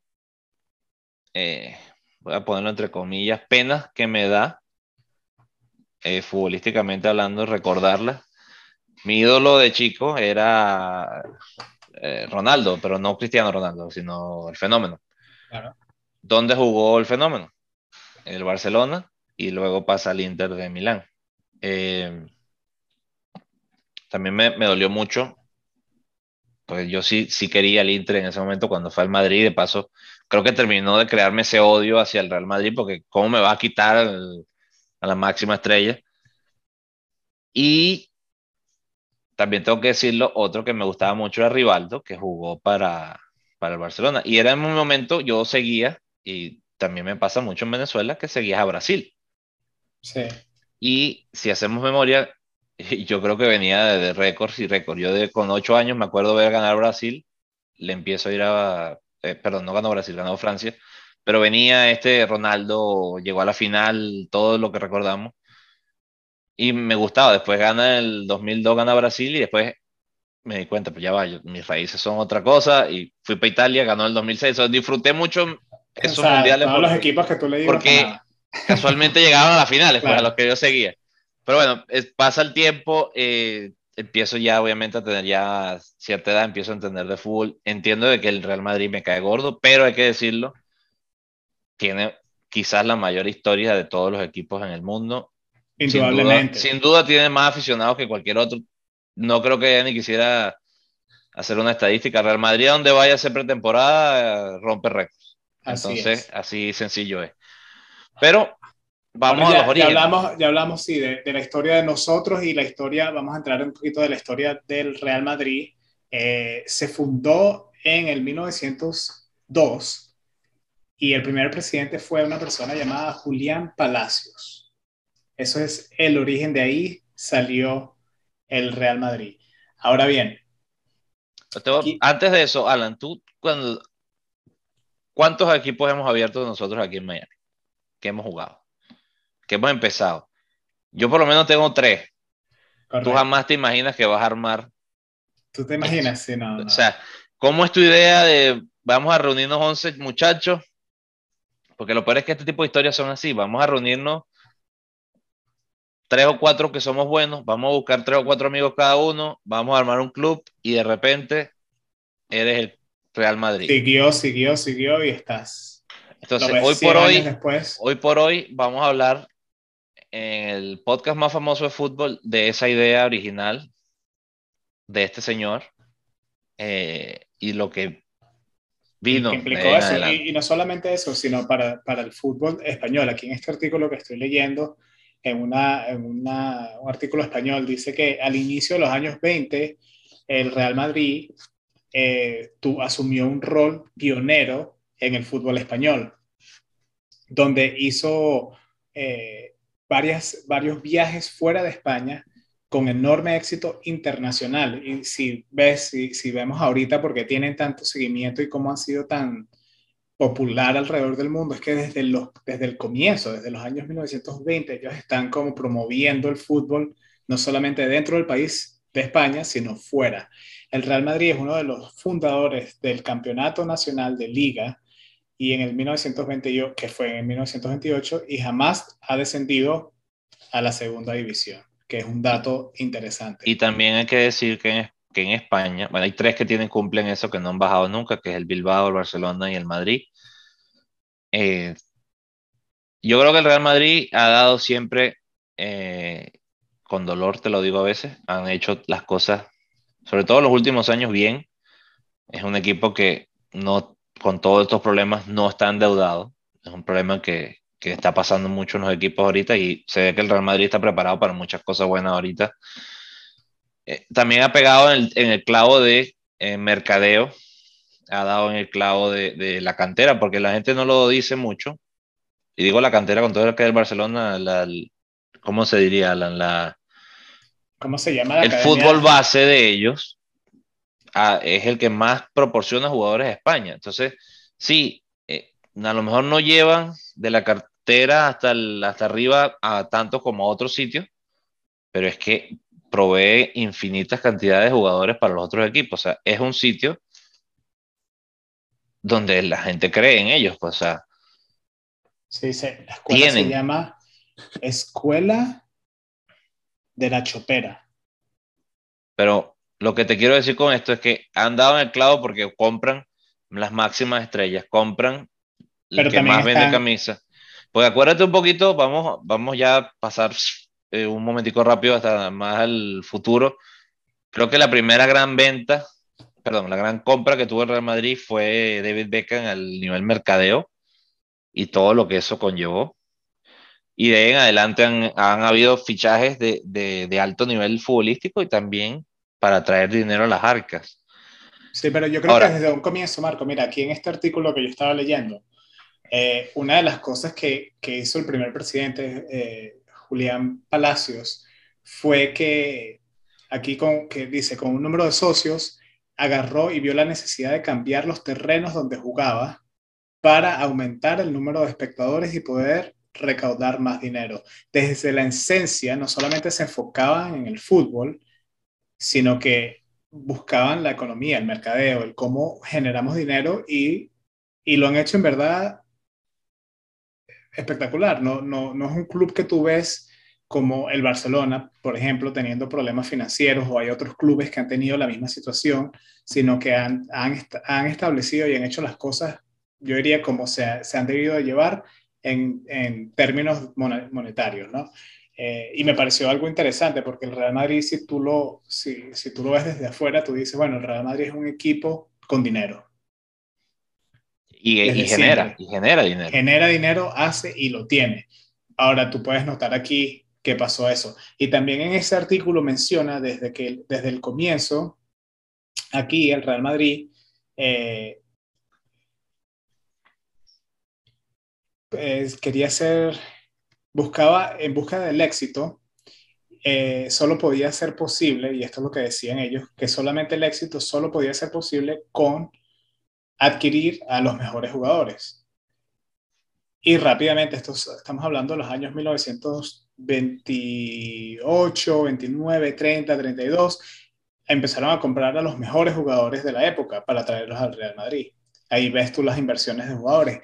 eh, voy a ponerlo entre comillas, penas que me da, eh, futbolísticamente hablando, recordarla. Mi ídolo de chico era eh, Ronaldo, pero no Cristiano Ronaldo, sino el fenómeno. ¿Dónde jugó el fenómeno? El Barcelona y luego pasa al Inter de Milán. también me, me, dolió mucho, pues yo sí, sí quería el Inter en ese momento cuando fue al Madrid, de paso creo que terminó de crearme ese odio hacia el Real Madrid, porque cómo me va a quitar a la máxima estrella. Y también tengo que decirlo, otro que me gustaba mucho era Rivaldo, que jugó para, para el Barcelona. Y era en un momento, yo seguía, y también me pasa mucho en Venezuela, que seguías a Brasil. Sí. Y si hacemos memoria, yo creo que venía de, récords y récords. Yo de, con ocho años me acuerdo ver ganar Brasil, le empiezo a ir a, eh, perdón, no ganó Brasil, ganó Francia, pero venía este Ronaldo, llegó a la final, todo lo que recordamos, y me gustaba, después gana el 2002, gana Brasil, y después me di cuenta, pues ya va, mis raíces son otra cosa, y fui para Italia, ganó el 2006, disfruté mucho esos mundiales. Todos los equipos que tú le Porque casualmente llegaban a las finales, pues, a los que yo seguía. Pero bueno, pasa el tiempo, eh, empiezo ya obviamente a tener ya cierta edad, empiezo a entender de fútbol, entiendo de que el Real Madrid me cae gordo, pero hay que decirlo, tiene quizás la mayor historia de todos los equipos en el mundo. Indudablemente. Sin duda, tiene más aficionados que cualquier otro. No creo que ni quisiera hacer una estadística. Real Madrid, donde vaya a ser pretemporada, rompe récords. Entonces, así sencillo es. Pero vamos ya, a los Ya hablamos, ya hablamos sí, de, la historia de nosotros y la historia, vamos a entrar un poquito de la historia del Real Madrid. Eh, se fundó en el 1902 y el primer presidente fue una persona llamada Julián Palacios. Eso es el origen de ahí salió el Real Madrid. Ahora bien. Antes de eso, Alan, tú cuando, ¿cuántos equipos hemos abierto nosotros aquí en Miami? Que hemos jugado que hemos empezado. Yo por lo menos tengo tres. Tú jamás te imaginas que vas a armar. ¿Tú te imaginas? Sí, no, O sea, ¿cómo es tu idea de vamos a reunirnos 11 muchachos? Porque lo peor es que este tipo de historias son así. Vamos a reunirnos tres o cuatro que somos buenos, vamos a buscar tres o cuatro amigos cada uno, vamos a armar un club y de repente eres el Real Madrid. Siguió, siguió, siguió y estás. Entonces, hoy por hoy, hoy por hoy vamos a hablar en el podcast más famoso de fútbol de esa idea original de este señor eh, y lo que vino. implicó eso. Y, no solamente eso, sino para, para, el fútbol español. Aquí en este artículo que estoy leyendo, en, una, en una, un artículo español, dice que al inicio de los años 20, el Real Madrid eh, tú, asumió un rol pionero en el fútbol español, donde hizo eh, varias, varios viajes fuera de España con enorme éxito internacional. Y si ves, si, si vemos ahorita por qué tienen tanto seguimiento y cómo han sido tan popular alrededor del mundo, es que desde, los, desde el comienzo, desde los años 1920, ellos están como promoviendo el fútbol, no solamente dentro del país de España, sino fuera. El Real Madrid es uno de los fundadores del Campeonato Nacional de Liga, y en el 1928, que fue en 1928, y jamás ha descendido a la segunda división, que es un dato interesante. Y también hay que decir que en, que en España, bueno, hay tres que tienen, cumplen eso, que no han bajado nunca, que es el Bilbao, el Barcelona y el Madrid. Eh, yo creo que el Real Madrid ha dado siempre, eh, con dolor te lo digo a veces, han hecho las cosas, sobre todo los últimos años, bien. Es un equipo que no con todos estos problemas no está endeudado. Es un problema que, que, está pasando mucho en los equipos ahorita y se ve que el Real Madrid está preparado para muchas cosas buenas ahorita. Eh, también ha pegado en el, en el clavo de eh, mercadeo, ha dado en el clavo de, de, la cantera, porque la gente no lo dice mucho. Y digo la cantera con todo lo que es el Barcelona, la, ¿cómo se diría? La, la ¿Cómo se llama? el fútbol base de ellos es el que más proporciona jugadores a España. Entonces, sí, eh, a lo mejor no llevan de la cartera hasta, hasta arriba a tanto como a otros sitios, pero es que provee infinitas cantidades de jugadores para los otros equipos. O sea, es un sitio donde la gente cree en ellos. Pues, o sea, sí, sí. La escuela se llama Escuela de la Chopera. Pero lo que te quiero decir con esto es que han dado en el clavo porque compran las máximas estrellas, compran el que más vende camisa. Pues acuérdate un poquito, vamos, vamos ya a pasar eh, un momentico rápido hasta más al futuro. Creo que la primera gran venta, perdón, la gran compra que tuvo el Real Madrid fue David Beckham al nivel mercadeo y todo lo que eso conllevó. Y de ahí en adelante han, han habido fichajes de, de, de alto nivel futbolístico y también para traer dinero a las arcas. Sí, pero yo creo que desde un comienzo, Marco, mira, aquí en este artículo que yo estaba leyendo, eh, una de las cosas que, que hizo el primer presidente, eh, Julián Palacios, fue que aquí con, que dice, con un número de socios, agarró y vio la necesidad de cambiar los terrenos donde jugaba para aumentar el número de espectadores y poder recaudar más dinero. Desde la esencia, no solamente se enfocaban en el fútbol, sino que buscaban la economía, el mercadeo, el cómo generamos dinero y, y lo han hecho en verdad espectacular. No, no, no es un club que tú ves como el Barcelona, por ejemplo, teniendo problemas financieros o hay otros clubes que han tenido la misma situación, sino que han, han, han establecido y han hecho las cosas, yo diría, como se, se han debido llevar en, en términos monetarios, ¿no? Eh, y me pareció algo interesante porque el Real Madrid, si tú, lo, si, si tú lo ves desde afuera, tú dices, bueno, el Real Madrid es un equipo con dinero. Y, y genera, y genera dinero. Genera dinero, hace y lo tiene. Ahora tú puedes notar aquí que pasó eso. Y también en ese artículo menciona desde, que, desde el comienzo, aquí el Real Madrid eh, quería ser, buscaba en busca del éxito, eh, solo podía ser posible, y esto es lo que decían ellos, que solamente el éxito solo podía ser posible con adquirir a los mejores jugadores. Y rápidamente, esto, estamos hablando de los años 1928, 29, 30, 32, empezaron a comprar a los mejores jugadores de la época para traerlos al Real Madrid. Ahí ves tú las inversiones de jugadores.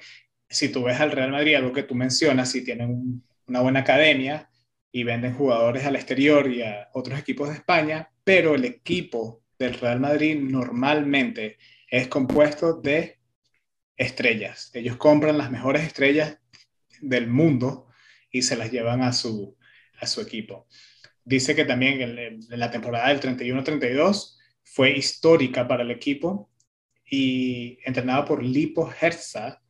Si tú ves al Real Madrid, algo que tú mencionas, si tienen una buena academia y venden jugadores al exterior y a otros equipos de España, pero el equipo del Real Madrid normalmente es compuesto de estrellas. Ellos compran las mejores estrellas del mundo y se las llevan a su, a su equipo. Dice que también en, la temporada del 31-32 fue histórica para el equipo y entrenada por Lipo Herza,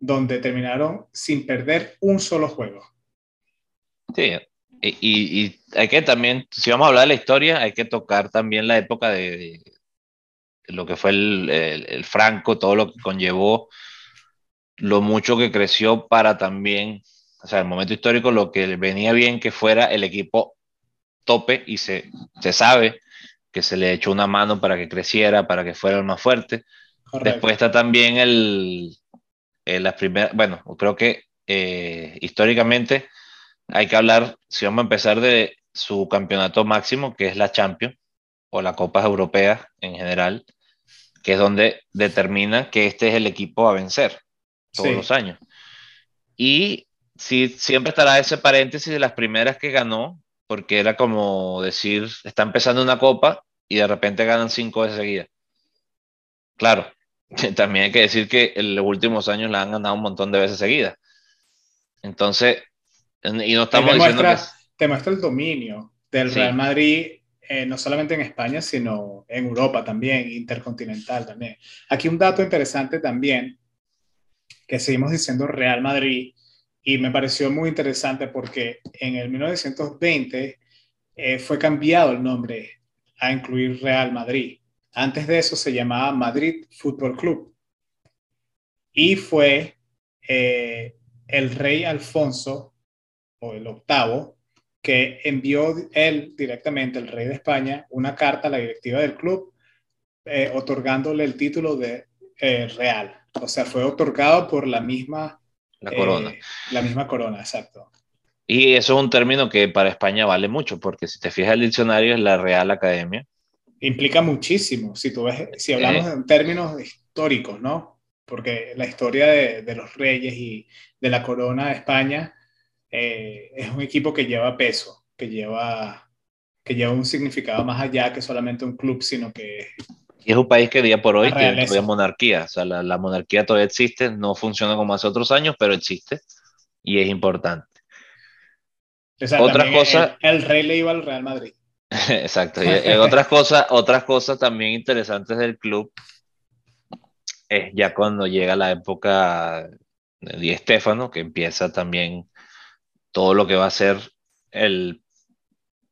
donde terminaron sin perder un solo juego. Sí, y, hay que también, si vamos a hablar de la historia, hay que tocar también la época de, lo que fue el, Franco, todo lo que conllevó, lo mucho que creció para también, o sea, el momento histórico, lo que venía bien que fuera el equipo tope y se, se sabe que se le echó una mano para que creciera, para que fuera el más fuerte. Después está también el, el las primeras, bueno, creo que eh, históricamente hay que hablar, si vamos a empezar de su campeonato máximo, que es la Champions, o la Copa Europea en general, que es donde determina que este es el equipo a vencer todos los años. Y sí, siempre estará ese paréntesis de las primeras que ganó, porque era como decir, está empezando una copa y de repente ganan cinco de seguida. Claro, también hay que decir que en los últimos años la han ganado un montón de veces seguidas. Entonces, y no estamos diciendo que... Te muestra el dominio del Real Madrid eh, no solamente en España, sino en Europa también, intercontinental también. Aquí un dato interesante también, que seguimos diciendo Real Madrid, y me pareció muy interesante porque en el 1920 eh, fue cambiado el nombre a incluir Real Madrid. Antes de eso se llamaba Madrid Fútbol Club. Y fue eh, el rey Alfonso, o el octavo, que envió él directamente, el rey de España, una carta a la directiva del club eh, otorgándole el título de eh, real. O sea, fue otorgado por la misma... La corona. Eh, la misma corona, exacto. Y eso es un término que para España vale mucho, porque si te fijas el diccionario es la Real Academia. Implica muchísimo, si, tú ves, si hablamos en términos históricos, ¿no? Porque la historia de, de los reyes y de la corona de España eh, es un equipo que lleva peso, que lleva, que lleva un significado más allá que solamente un club, sino que... Y es un país que día por hoy tiene todavía monarquía, o sea, la, monarquía todavía existe, no funciona como hace otros años, pero existe y es importante. otras cosas... El, rey le iba al Real Madrid. Exacto. Y, otras cosas, otras cosas también interesantes del club es ya cuando llega la época de Di Stefano, que empieza también todo lo que va a ser el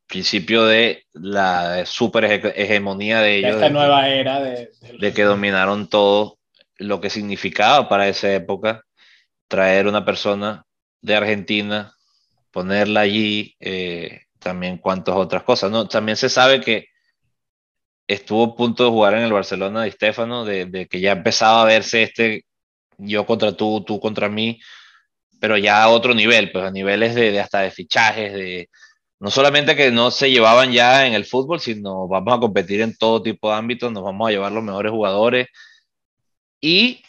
principio de la super hegemonía de ellos. Esta nueva era de, de, que dominaron todo lo que significaba para esa época traer una persona de Argentina, ponerla allí, eh, también cuantas otras cosas. ¿no? También se sabe que estuvo a punto de jugar en el Barcelona de Stefano, de, de que ya empezaba a verse este yo contra tú, tú contra mí, pero ya a otro nivel, pues a niveles de, hasta de fichajes, de no solamente que no se llevaban ya en el fútbol, sino vamos a competir en todo tipo de ámbitos, nos vamos a llevar los mejores jugadores y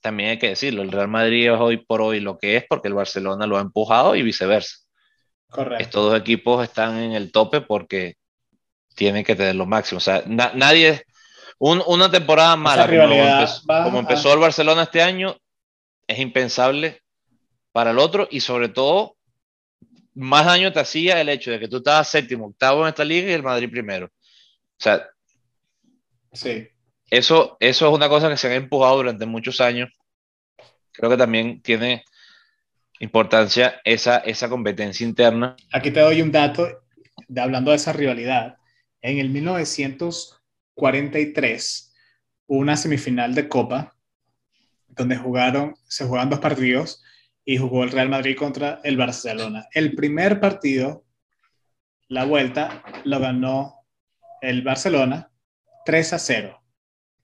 también hay que decirlo, el Real Madrid es hoy por hoy lo que es porque el Barcelona lo ha empujado y viceversa. Correcto. Estos dos equipos están en el tope porque tienen que tener lo máximo. O sea, nadie, una temporada mala como empezó, el Barcelona este año, es impensable para el otro y sobre todo más daño te hacía el hecho de que tú estabas séptimo, octavo en esta liga y el Madrid primero. O sea, sí. eso, eso es una cosa que se ha empujado durante muchos años. Creo que también tiene importancia esa, esa competencia interna. Aquí te doy un dato de, hablando de esa rivalidad. En el 1943 hubo una semifinal de Copa donde jugaron, se jugaban dos partidos y jugó el Real Madrid contra el Barcelona. El primer partido, la vuelta, lo ganó el Barcelona 3 a 0.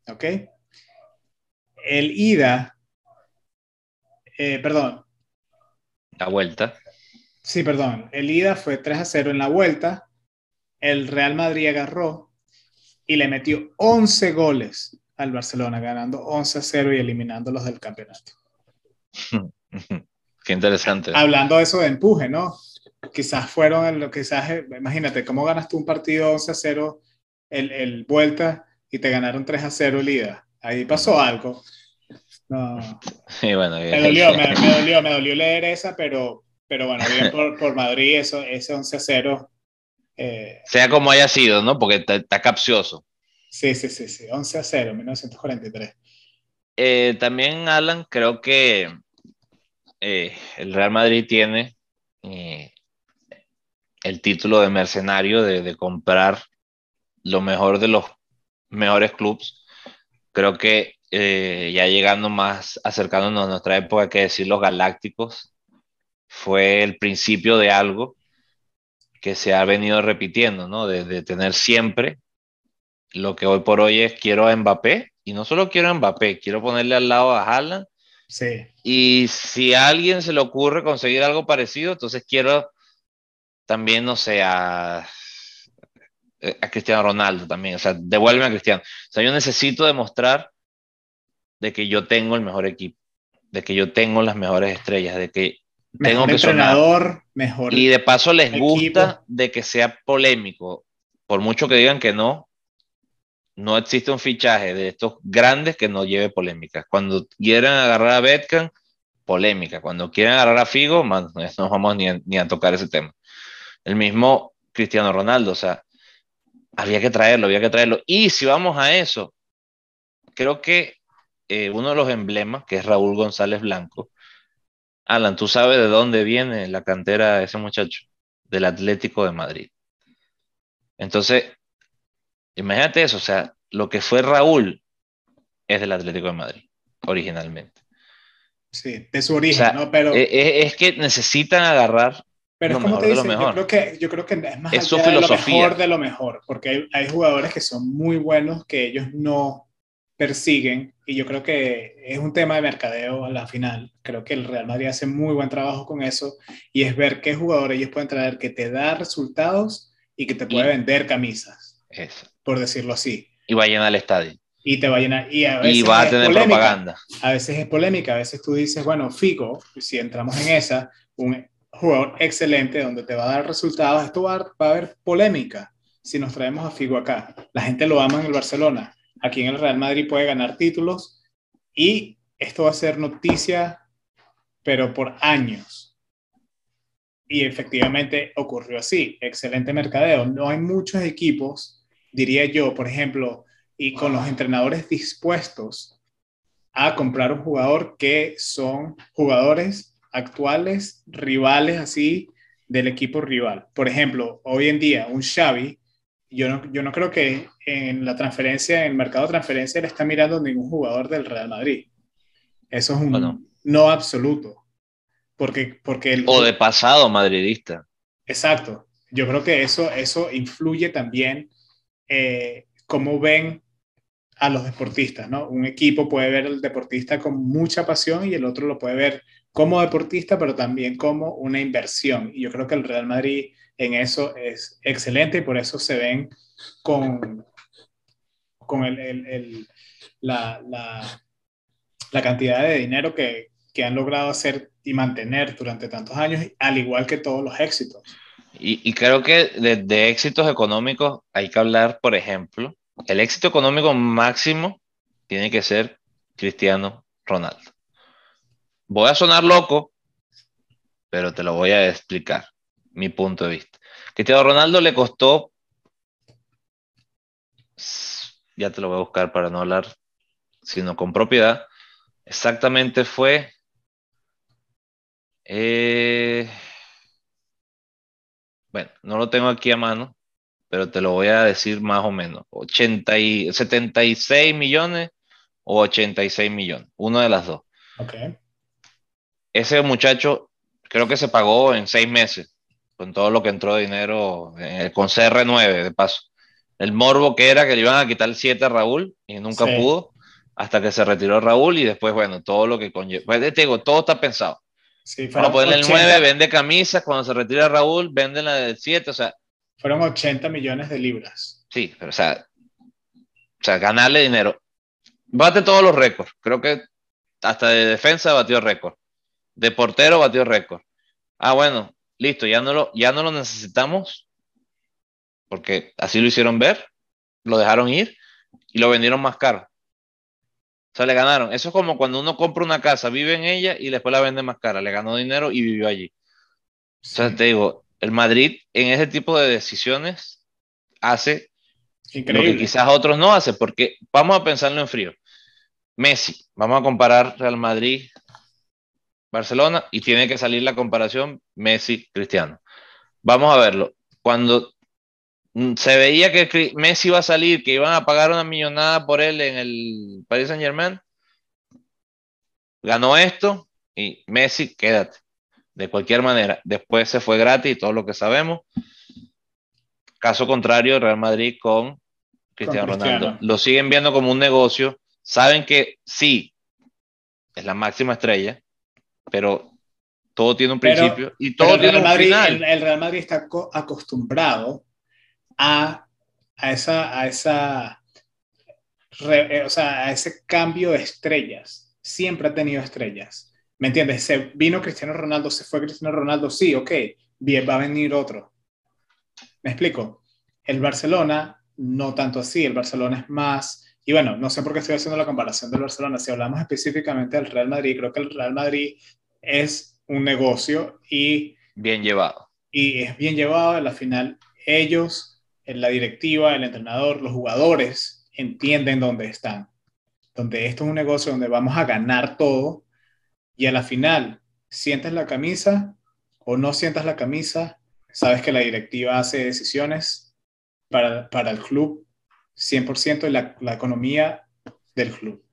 ¿Ok? El ida, eh, perdón. La vuelta. Sí, perdón. El ida fue 3 a 0 en la vuelta. El Real Madrid agarró y le metió 11 goles al Barcelona, ganando 11 a 0 y eliminándolos del campeonato. Qué interesante. Hablando de eso de empuje, ¿no? Quizás fueron, lo quizás, imagínate, ¿cómo ganas tú un partido 11 a 0 el, el vuelta y te ganaron 3 a 0 el ida? Ahí pasó algo. No. bueno, me, dolió, me, dolió, me dolió leer esa, pero, pero bueno, bien por, por Madrid, eso, ese 11 a 0. Eh, sea como haya sido, ¿no? Porque está capcioso. Sí, sí, sí, sí, 11 a 0, 1943. Eh, también, Alan, creo que eh, el Real Madrid tiene eh, el título de mercenario de, comprar lo mejor de los mejores clubes. Creo que ya llegando más, acercándonos a nuestra época, hay que decir los galácticos, fue el principio de algo que se ha venido repitiendo, ¿no? de tener siempre lo que hoy por hoy es quiero a Mbappé y no solo quiero a Mbappé, quiero ponerle al lado a Haaland. Sí. Y si a alguien se le ocurre conseguir algo parecido, entonces quiero también, no sé, a, a Cristiano Ronaldo también. O sea, devuelve a Cristiano. O sea, yo necesito demostrar de que yo tengo el mejor equipo, de que yo tengo las mejores estrellas, de que tengo que entrenador, mejor. Y de paso les gusta de que sea polémico. Por mucho que digan que no, no existe un fichaje de estos grandes que no lleve polémicas. Cuando quieran agarrar a Betkan, polémica. Cuando quieran agarrar a Figo, no vamos ni a, ni a tocar ese tema. El mismo Cristiano Ronaldo, o sea, había que traerlo, había que traerlo. Y si vamos a eso, creo que eh, uno de los emblemas, que es Raúl González Blanco, Alan, tú sabes de dónde viene la cantera de ese muchacho, del Atlético de Madrid. Entonces, Imagínate eso, o sea, lo que fue Raúl es del Atlético de Madrid, originalmente. Sí, de su origen, ¿no? Pero... E, e, es, que necesitan agarrar pero lo es como te dice, yo creo, que, yo creo que es más es allá de lo mejor de lo mejor, porque hay, hay, jugadores que son muy buenos que ellos no persiguen, y yo creo que es un tema de mercadeo a la final. Creo que el Real Madrid hace muy buen trabajo con eso, y es ver qué jugadores ellos pueden traer que te da resultados y que te puede vender camisas. Eso por decirlo así. Y va a llenar el estadio. Y te va a llenar. Y, a veces y va a tener propaganda. A veces es polémica, a veces tú dices, bueno, Figo, si entramos en esa, un jugador excelente donde te va a dar resultados, esto va a, va a haber polémica si nos traemos a Figo acá. La gente lo ama en el Barcelona. Aquí en el Real Madrid puede ganar títulos y esto va a ser noticia, pero por años. Y efectivamente ocurrió así. Excelente mercadeo. No hay muchos equipos diría yo, por ejemplo, y con los entrenadores dispuestos a comprar un jugador que son jugadores actuales, rivales así del equipo rival. Por ejemplo, hoy en día un Xavi, yo no, yo no creo que en la transferencia, en el mercado de transferencia, le está mirando ningún jugador del Real Madrid. Eso es un no absoluto. Porque, porque el, o de pasado madridista. Exacto. Yo creo que eso, eso influye también eh, cómo ven a los deportistas, ¿no? Un equipo puede ver al deportista con mucha pasión y el otro lo puede ver como deportista, pero también como una inversión. Y yo creo que el Real Madrid en eso es excelente y por eso se ven con, con el, el, la, la, la cantidad de dinero que, que han logrado hacer y mantener durante tantos años, al igual que todos los éxitos. Y, creo que de, éxitos económicos hay que hablar, por ejemplo, el éxito económico máximo tiene que ser Cristiano Ronaldo. Voy a sonar loco, pero te lo voy a explicar, mi punto de vista. Cristiano Ronaldo le costó, ya te lo voy a buscar para no hablar, sino con propiedad, exactamente fue... Eh, bueno, no lo tengo aquí a mano, pero te lo voy a decir más o menos. 80 y, 76 millones o 86 millones, uno de las dos. Okay. Ese muchacho creo que se pagó en seis meses con todo lo que entró de dinero eh, con CR9 de paso. El morbo que era que le iban a quitar el 7 a Raúl y nunca pudo hasta que se retiró Raúl y después, bueno, todo lo que conlleva. Pues, te digo, todo está pensado. Sí, a ponerle el 9, vende camisas, cuando se retira Raúl, vende la del 7, o sea. Fueron 80 millones de libras. Sí, pero o sea, o sea, ganarle dinero. Bate todos los récords. Creo que hasta de defensa batió récord. De portero batió récord. Ah, bueno, listo, ya no lo, ya no lo necesitamos, porque así lo hicieron ver, lo dejaron ir y lo vendieron más caro. O sea, le ganaron. Eso es como cuando uno compra una casa, vive en ella y después la vende más cara. Le ganó dinero y vivió allí. O sea, te digo, el Madrid en ese tipo de decisiones hace Increíble. lo que quizás otros no hacen, porque vamos a pensarlo en frío. Messi, vamos a comparar Real Madrid, Barcelona, y tiene que salir la comparación Messi-Cristiano. Vamos a verlo. Cuando se veía que Messi iba a salir, que iban a pagar una millonada por él en el Paris Saint Germain. Ganó esto y Messi, quédate. De cualquier manera, después se fue gratis, todo lo que sabemos. Caso contrario, Real Madrid con Cristiano, Ronaldo. Lo siguen viendo como un negocio. Saben que sí, es la máxima estrella, pero todo tiene un principio y todo tiene un final. el Real Madrid está acostumbrado a, esa, a, esa eh, o sea, a ese cambio de estrellas. Siempre ha tenido estrellas. ¿Me entiendes? Se vino Cristiano Ronaldo, se fue Cristiano Ronaldo, sí, ok, bien, va a venir otro. ¿Me explico? El Barcelona, no tanto así, el Barcelona es más, y bueno, no sé por qué estoy haciendo la comparación del Barcelona, si hablamos específicamente del Real Madrid, creo que el Real Madrid es un negocio y... Bien llevado. Y es bien llevado, a la final ellos la directiva, el entrenador, los jugadores entienden dónde están. Donde esto es un negocio donde vamos a ganar todo y a la final sientes la camisa o no sientas la camisa, sabes que la directiva hace decisiones para, el club 100% de la, la, economía del club.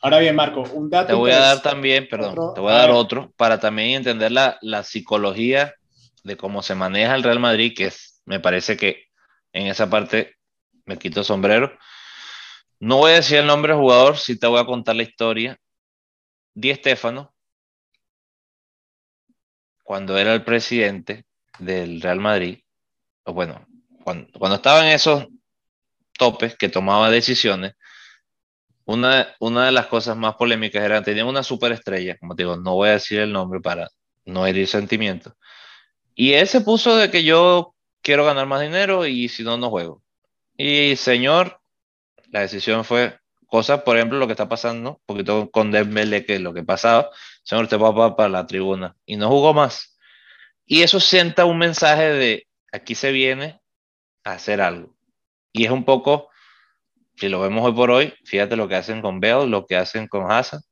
Ahora bien, Marco, un dato. Te voy a dar también, perdón, te voy a dar otro para también entender la, la, psicología de cómo se maneja el Real Madrid, que es, me parece que en esa parte me quito sombrero. No voy a decir el nombre del jugador, si te voy a contar la historia. Di Stefano, cuando era el presidente del Real Madrid, o bueno, cuando, estaba en esos topes que tomaba decisiones, una, una de las cosas más polémicas era, tenía una superestrella, como te digo, no voy a decir el nombre para no herir sentimientos, y él se puso de que yo quiero ganar más dinero y si no, no juego. Y señor, la decisión fue cosas, por ejemplo, lo que está pasando, un poquito con Dembélé, que lo que pasaba, señor, te va para la tribuna y no jugó más. Y eso sienta un mensaje de aquí se viene a hacer algo. Y es un poco, si lo vemos hoy por hoy, fíjate lo que hacen con Bell, lo que hacen con Hassan.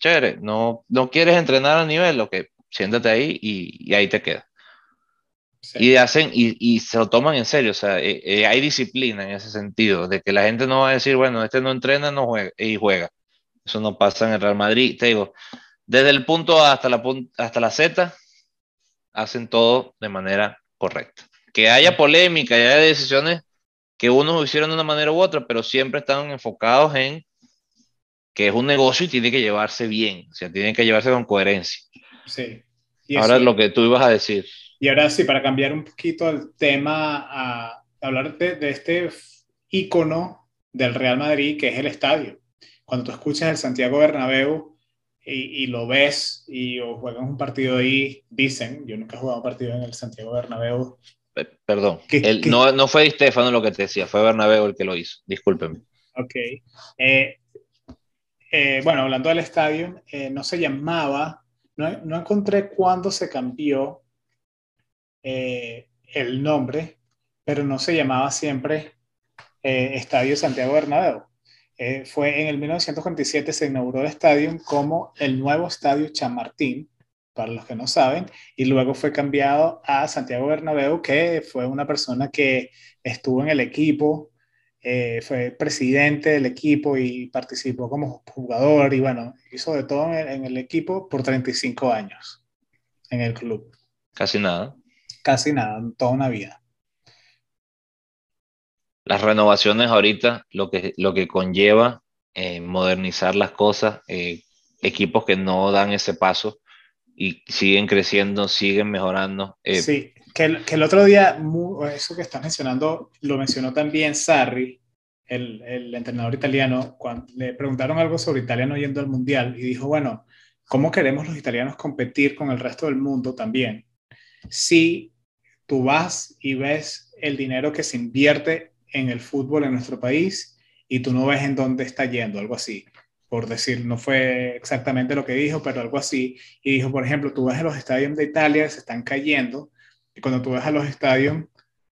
Chévere, no, no quieres entrenar a nivel, lo que siéntate ahí y, y ahí te queda. Y hacen y, se lo toman en serio, o sea, eh, eh, hay disciplina en ese sentido, de que la gente no va a decir, bueno, este no entrena no juega, y juega. Eso no pasa en el Real Madrid. Te digo, desde el punto A hasta la, hasta la Z, hacen todo de manera correcta. Que haya polémica, y haya decisiones que unos hicieron de una manera u otra, pero siempre están enfocados en que es un negocio y tiene que llevarse bien, o sea, tiene que llevarse con coherencia. Sí. Ahora lo que tú ibas a decir. Y ahora sí, para cambiar un poquito el tema, a hablar de, este icono del Real Madrid, que es el estadio. cuando tú escuchas el Santiago Bernabéu y, lo ves y o juegas un partido ahí, dicen, yo nunca he jugado un partido en el Santiago Bernabéu. Perdón, no, no fue Di Stefano lo que te decía, fue Bernabéu el que lo hizo, discúlpeme. Ok. Eh, eh, bueno, hablando del estadio, eh, no se llamaba, no, no encontré cuándo se cambió el nombre, pero no se llamaba siempre Estadio Santiago Bernabéu. fue en el 1947 se inauguró el estadio como el nuevo Estadio Chamartín, para los que no saben, y luego fue cambiado a Santiago Bernabéu, que fue una persona que estuvo en el equipo eh, fue presidente del equipo y participó como jugador y bueno, hizo de todo en el, equipo por 35 años en el club. Casi nada. Casi nada, toda una vida. Las renovaciones ahorita, lo que, lo que conlleva eh, modernizar las cosas, eh, equipos que no dan ese paso y siguen creciendo, siguen mejorando. sí, que el, otro día, eso que estás mencionando, lo mencionó también Sarri, el, el, entrenador italiano, cuando le preguntaron algo sobre italiano yendo al mundial y dijo, bueno, ¿cómo queremos los italianos competir con el resto del mundo también? Si tú vas y ves el dinero que se invierte en el fútbol en nuestro país y tú no ves en dónde está yendo, algo así por decir, no fue exactamente lo que dijo, pero algo así. Y dijo, por ejemplo, tú ves a los estadios de Italia, se están cayendo, y cuando tú ves a los estadios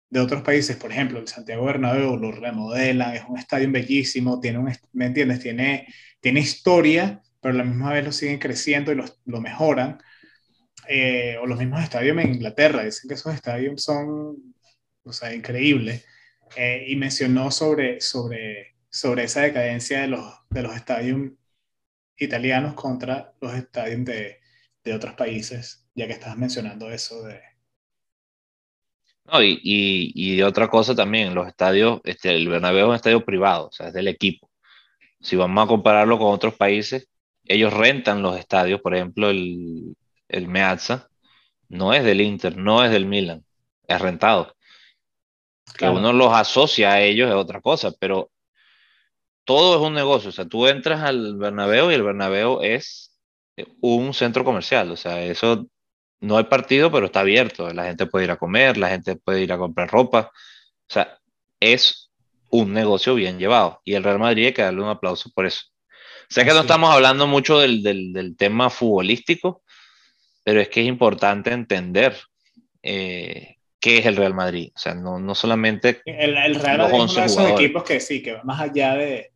de otros países, por ejemplo, el Santiago Bernabéu lo remodelan, es un estadio bellísimo, tiene un, ¿me entiendes? Tiene, tiene historia, pero la misma vez lo siguen creciendo y lo mejoran. Eh, o los mismos estadios en Inglaterra, dicen que esos estadios son, o sea, increíbles. Eh, y mencionó sobre, sobre, sobre esa decadencia de los, de los estadios italianos contra los estadios de, de otros países, ya que estabas mencionando eso de, no, y, y, otra cosa también, los estadios, este, el Bernabéu es un estadio privado, o sea, es del equipo. Si vamos a compararlo con otros países, ellos rentan los estadios, por ejemplo, el, el Meazza no es del Inter, no es del Milan, es rentado. Que uno los asocia a ellos es otra cosa, pero todo es un negocio. O sea, tú entras al Bernabéu y el Bernabéu es un centro comercial. O sea, eso no hay partido, pero está abierto. La gente puede ir a comer, la gente puede ir a comprar ropa. O sea, es un negocio bien llevado. Y el Real Madrid hay que darle un aplauso por eso. Sé que no estamos hablando mucho del, del, tema futbolístico, pero es que es importante entender eh, qué es el Real Madrid. O sea, no, no solamente. El, el Real Madrid es uno de esos equipos que sí, que va más allá de,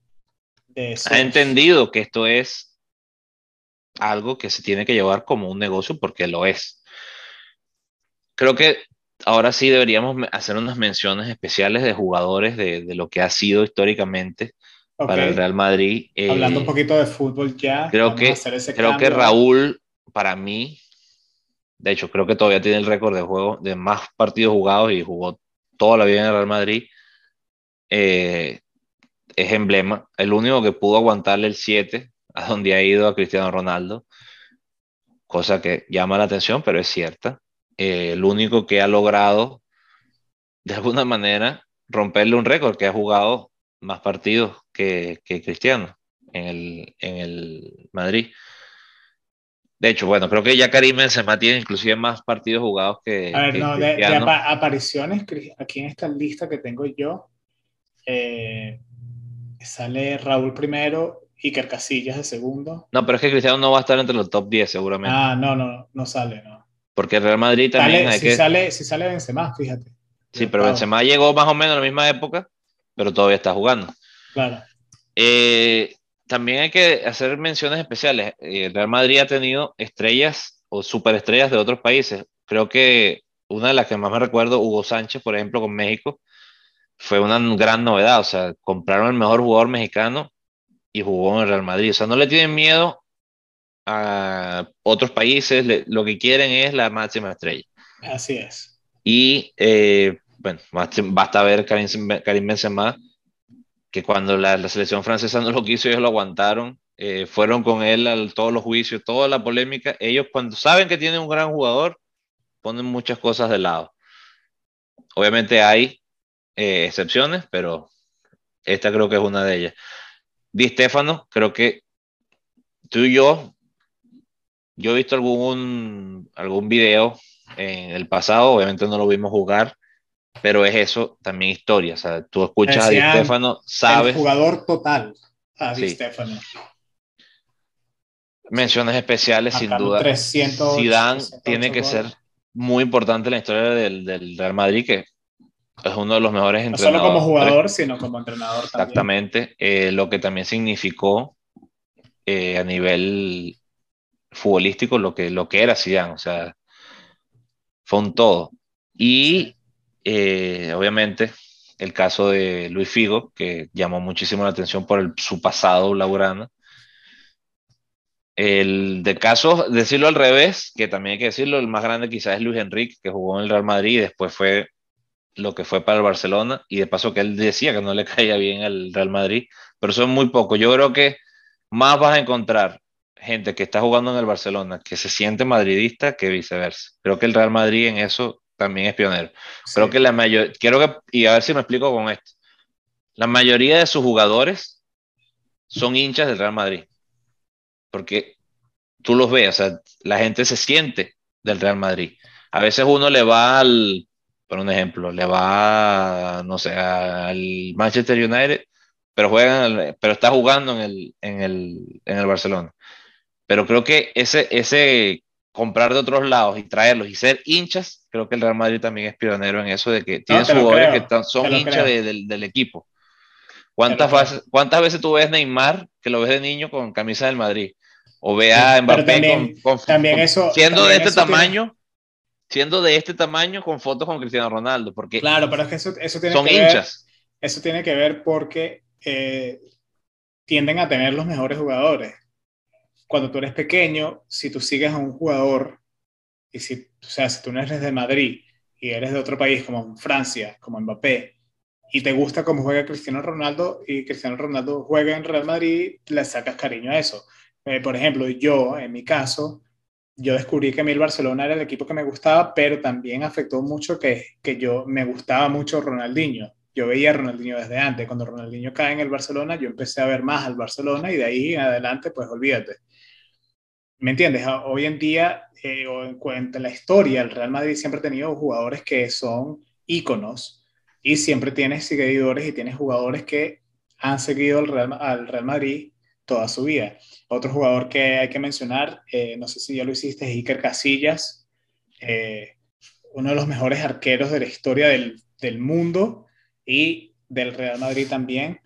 de Ha entendido que esto es algo que se tiene que llevar como un negocio porque lo es. Creo que ahora sí deberíamos hacer unas menciones especiales de jugadores de, lo que ha sido históricamente para el Real Madrid. Hablando un eh, poquito de fútbol ya. Creo, que, creo que Raúl, para mí, de hecho, creo que todavía tiene el récord de juego de más partidos jugados y jugó toda la vida en el Real Madrid. Eh, es emblema. El único que pudo aguantarle el 7 a donde ha ido a Cristiano Ronaldo, cosa que llama la atención, pero es cierta. Eh, el único que ha logrado, de alguna manera, romperle un récord, que ha jugado más partidos que, que Cristiano en el, en el Madrid. De hecho, bueno, creo que ya Karim Benzema tiene inclusive más partidos jugados que. A ver, no, de, apariciones, aquí en esta lista que tengo yo, eh, sale Raúl primero, Iker Casillas de segundo. No, pero es que Cristiano no va a estar entre los top 10 seguramente. Ah, no, no, no sale, no. Porque el Real Madrid también hay si que... Sale, si sale Benzema, fíjate. Sí, pero Benzema llegó más o menos a la misma época, pero todavía está jugando. Claro. Eh, también hay que hacer menciones especiales. Eh, el Real Madrid ha tenido estrellas o superestrellas de otros países. Creo que una de las que más me recuerdo, Hugo Sánchez, por ejemplo, con México, fue una gran novedad. O sea, compraron el mejor jugador mexicano y jugó en el Real Madrid. O sea, no le tienen miedo a otros países, lo que quieren es la máxima estrella. Así es. Y eh, bueno, basta ver Karim, Karim Benzema, que cuando la, selección francesa no lo quiso, ellos lo aguantaron, eh, fueron con él a todos los juicios, toda la polémica. Ellos cuando saben que tienen un gran jugador, ponen muchas cosas de lado. Obviamente hay eh, excepciones, pero esta creo que es una de ellas. Di Stefano, creo que tú y yo, yo he visto algún, algún video en el pasado, obviamente no lo vimos jugar, pero es eso también historia. O sea, tú escuchas a Di Stefano, sabes. El jugador total a Di Stefano. Menciones especiales, sin duda. 300, Zidane tiene que ser muy importante en la historia del, del, Real Madrid, que es uno de los mejores entrenadores. No solo como jugador, sino como entrenador. Exactamente. Eh, lo que también significó eh, a nivel futbolístico lo que, lo que era Zidane. O sea, fue un todo. Y eh, obviamente el caso de Luis Figo, que llamó muchísimo la atención por su pasado laburando. El de caso, decirlo al revés, que también hay que decirlo, el más grande quizás es Luis Enrique, que jugó en el Real Madrid y después fue lo que fue para el Barcelona, y de paso que él decía que no le caía bien al Real Madrid, pero son muy pocos. Yo creo que más vas a encontrar gente que está jugando en el Barcelona que se siente madridista que viceversa. Creo que el Real Madrid en eso también es pionero. Creo que la mayoría, quiero que, y a ver si me explico con esto, la mayoría de sus jugadores son hinchas del Real Madrid, porque tú los ves, o sea, la gente se siente del Real Madrid. A veces uno le va al, por un ejemplo, le va, no sé, al Manchester United, pero, juegan, pero está jugando en el, en el, en el Barcelona. Pero creo que ese, ese comprar de otros lados y traerlos y ser hinchas, creo que el Real Madrid también es pionero en eso de que tiene jugadores que son hinchas del, equipo. ¿Cuántas veces, ¿Cuántas veces tú ves Neymar que lo ves de niño con camisa del Madrid? O ve a Mbappé con, también eso, siendo de este tamaño, siendo de este tamaño con fotos con Cristiano Ronaldo, porque claro, pero es que eso, eso tiene son que hinchas. Ver, eso tiene que ver porque eh, tienden a tener los mejores jugadores cuando tú eres pequeño, si tú sigues a un jugador, y si, o sea, si tú no eres de Madrid y eres de otro país como Francia, como Mbappé, y te gusta cómo juega Cristiano Ronaldo y Cristiano Ronaldo juega en Real Madrid, le sacas cariño a eso. Eh, por ejemplo, yo, en mi caso, yo descubrí que a mí el Barcelona era el equipo que me gustaba, pero también afectó mucho que, que yo me gustaba mucho Ronaldinho yo veía a Ronaldinho desde antes. Cuando Ronaldinho cae en el Barcelona, yo empecé a ver más al Barcelona y de ahí en adelante, pues olvídate. ¿Me entiendes? Hoy en día, eh, o en, cuenta la historia, el Real Madrid siempre ha tenido jugadores que son íconos y siempre tienes seguidores y tienes jugadores que han seguido al Real, al Real Madrid toda su vida. Otro jugador que hay que mencionar, eh, no sé si ya lo hiciste, es Iker Casillas, eh, uno de los mejores arqueros de la historia del, del mundo y del Real Madrid también.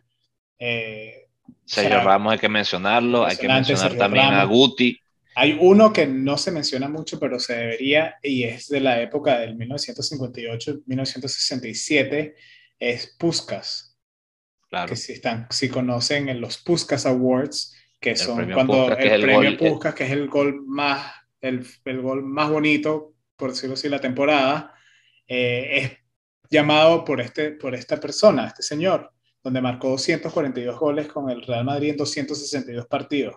Eh, Sergio Ramos hay que mencionarlo, hay que mencionar también a Guti. Hay uno que no se menciona mucho, pero se debería, y es de la época del 1958-1967, es Puskas. Claro. Que si, están, si conocen en los Puskas Awards, que son cuando el, premio Puskas, que es el gol más, el, el, gol más bonito, por decirlo así, la temporada, eh, es llamado por, este, por esta persona, este señor, donde marcó 242 goles con el Real Madrid en 262 partidos.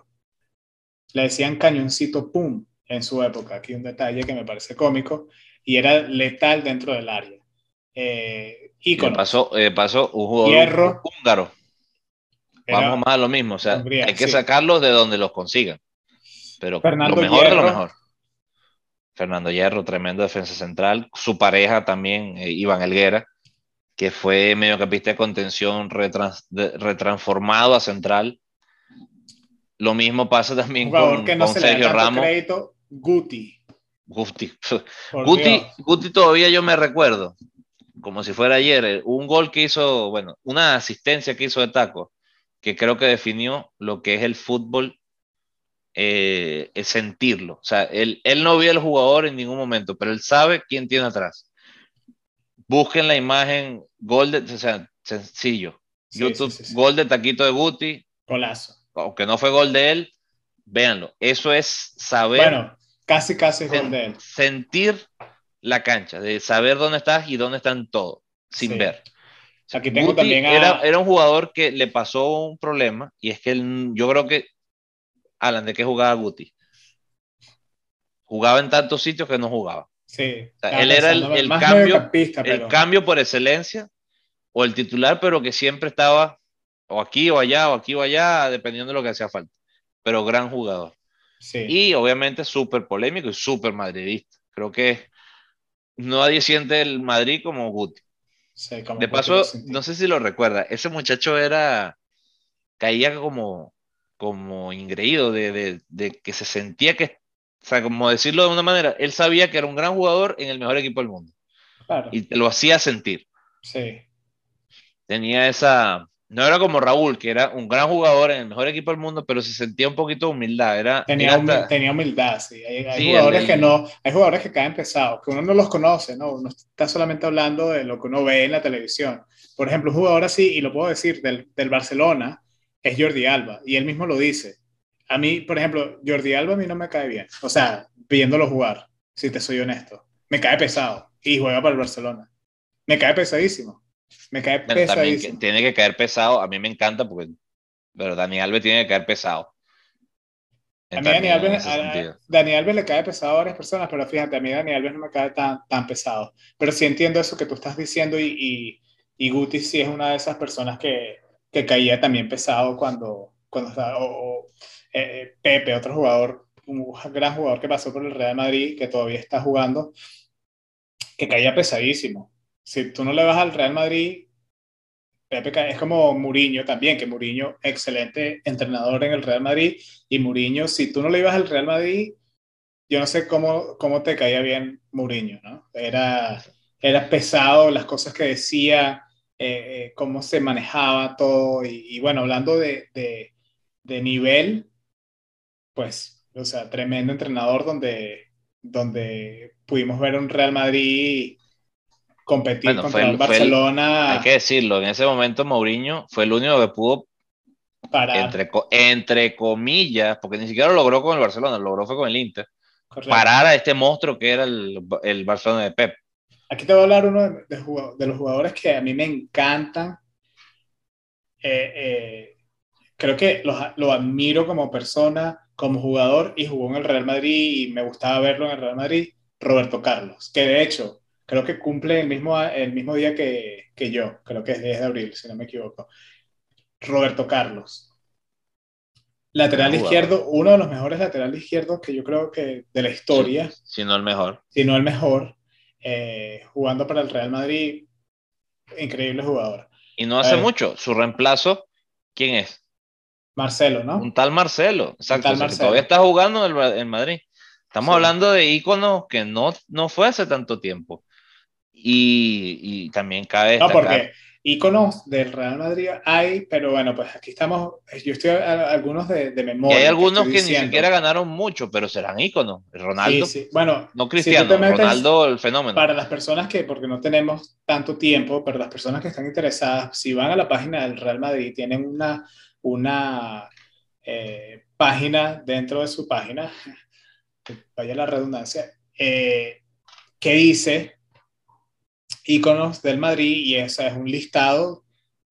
Le decían cañoncito pum en su época, aquí un detalle que me parece cómico, y era letal dentro del área. Eh, pasó, eh, pasó un jugador húngaro. Vamos más a lo mismo, o sea, hay que sacarlos de donde los consigan. Pero lo mejor de lo mejor. Fernando Hierro, tremendo defensa central. Su pareja también, eh, Iván Elguera, que fue mediocampista de contención retransformado a central. Lo mismo pasa también con, Sergio Ramos. Guti. Guti. Guti, Guti todavía yo me recuerdo, como si fuera ayer, eh, un gol que hizo, bueno, una asistencia que hizo de taco, que creo que definió lo que es el fútbol eh, sentirlo. O sea, él, él no vio al jugador en ningún momento, pero él sabe quién tiene atrás. Busquen la imagen, gol de, o sea, sencillo. YouTube, gol de taquito de Guti. Golazo. Aunque no fue gol de él, véanlo. Eso es saber. Bueno, casi, casi gol de él. Sentir la cancha, de saber dónde estás y dónde están todos, sin ver. Aquí tengo también era, era, un jugador que le pasó un problema y es que él, yo creo que Alan, ¿de qué jugaba Guti? Jugaba en tantos sitios que no jugaba. Sí. él era el, cambio, el cambio por excelencia o el titular, pero que siempre estaba o aquí o allá, o aquí o allá, dependiendo de lo que hacía falta. Pero gran jugador. Y obviamente súper polémico y súper madridista. Creo que nadie siente el Madrid como Guti. de paso, no sé si lo recuerda, ese muchacho era, caía como, como ingreído de, que se sentía que, o sea, como decirlo de una manera, él sabía que era un gran jugador en el mejor equipo del mundo. Y te lo hacía sentir. Sí. Tenía esa, no era como Raúl, que era un gran jugador en el mejor equipo del mundo, pero se sentía un poquito de humildad. Era, tenía, humildad, sí. Hay, jugadores que no, hay jugadores que caen pesados, que uno no los conoce, ¿no? Uno está solamente hablando de lo que uno ve en la televisión. Por ejemplo, un jugador así, y lo puedo decir, del, del Barcelona, es Jordi Alba, y él mismo lo dice. A mí, por ejemplo, Jordi Alba a mí no me cae bien. O sea, viéndolo jugar, si te soy honesto. Me cae pesado y juega para el Barcelona. Me cae pesadísimo. Me cae pesado. tiene que caer pesado. A mí me encanta porque. Pero Dani Alves tiene que caer pesado. A mí Dani Alves, Dani Alves, le cae pesado a varias personas, pero fíjate, a mí Dani Alves no me cae tan, tan pesado. Pero sí entiendo eso que tú estás diciendo y, y, y Guti sí es una de esas personas que, que caía también pesado cuando, cuando estaba, o, eh, eh, Pepe, otro jugador, un gran jugador que pasó por el Real Madrid, que todavía está jugando, que caía pesadísimo si tú no le vas al Real Madrid, Pepe es como Mourinho también, que Mourinho, excelente entrenador en el Real Madrid, y Mourinho, si tú no le ibas al Real Madrid, yo no sé cómo, cómo te caía bien Mourinho, ¿no? Era, era pesado las cosas que decía, eh, eh, cómo se manejaba todo, y, bueno, hablando de, de, de, nivel, pues, o sea, tremendo entrenador donde, donde pudimos ver un Real Madrid competir contra el Barcelona. hay que decirlo, en ese momento Mourinho fue el único que pudo Entre, entre comillas, porque ni siquiera lo logró con el Barcelona, lo logró fue con el Inter, parar a este monstruo que era el, el Barcelona de Pep. Aquí te voy a hablar uno de, de, los jugadores que a mí me encantan. Eh, eh, creo que lo, lo, admiro como persona, como jugador, y jugó en el Real Madrid y me gustaba verlo en el Real Madrid, Roberto Carlos, que de hecho creo que cumple el mismo, el mismo día que, que yo, creo que es 10 de abril, si no me equivoco. Roberto Carlos. Lateral izquierdo, uno de los mejores laterales izquierdos que yo creo que de la historia. si no el mejor. Si no el mejor. Eh, jugando para el Real Madrid, increíble jugador. Y no hace mucho, su reemplazo, ¿quién es? Marcelo, ¿no? Un tal Marcelo, exacto. todavía está jugando en, Madrid. Estamos hablando de íconos que no, no fue hace tanto tiempo. Y, también cabe. No, porque íconos del Real Madrid hay, pero bueno, pues aquí estamos. Yo estoy a, algunos de, de memoria. Y hay algunos que, ni siquiera ganaron mucho, pero serán íconos. Ronaldo. Sí, sí. Bueno, no Cristiano, Ronaldo el fenómeno. Para las personas que, porque no tenemos tanto tiempo, pero las personas que están interesadas, si van a la página del Real Madrid, tienen una, una eh, página dentro de su página, vaya la redundancia, eh, que dice íconos del Madrid y ese es un listado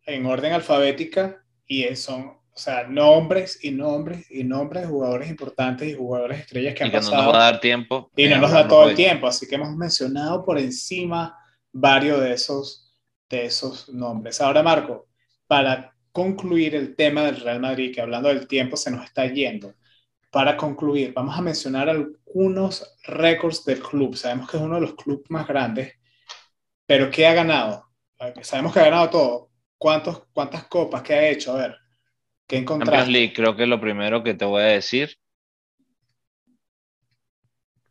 en orden alfabética y son, o sea, nombres y nombres y nombres de jugadores importantes y jugadores estrellas que han pasado. no nos va a dar tiempo. Y no nos da todo el tiempo, así que hemos mencionado por encima varios de esos, de esos nombres. Ahora, Marco, para concluir el tema del Real Madrid, que hablando del tiempo se nos está yendo, para concluir, vamos a mencionar algunos récords del club. Sabemos que es uno de los clubes más grandes pero ¿qué ha ganado? Sabemos que ha ganado todo. ¿Cuántos, ¿Cuántas copas que ha hecho? A ver, ¿qué encontraste? Champions League, creo que es lo primero que te voy a decir.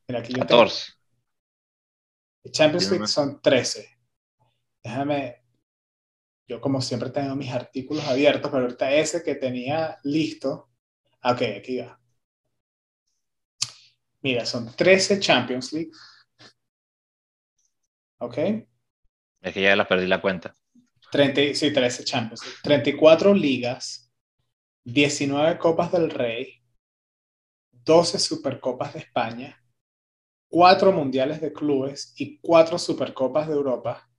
Mira, aquí 14. Champions League son 13. Déjame, yo como siempre tengo mis artículos abiertos, pero ahorita ese que tenía listo. Ok, aquí va. Mira, son 13 Champions League. ¿Ok? Es que ya las perdí la cuenta. 30, sí, 13 Champions. 34 ligas, 19 Copas del Rey, 12 Supercopas de España, 4 Mundiales de Clubes y 4 Supercopas de Europa.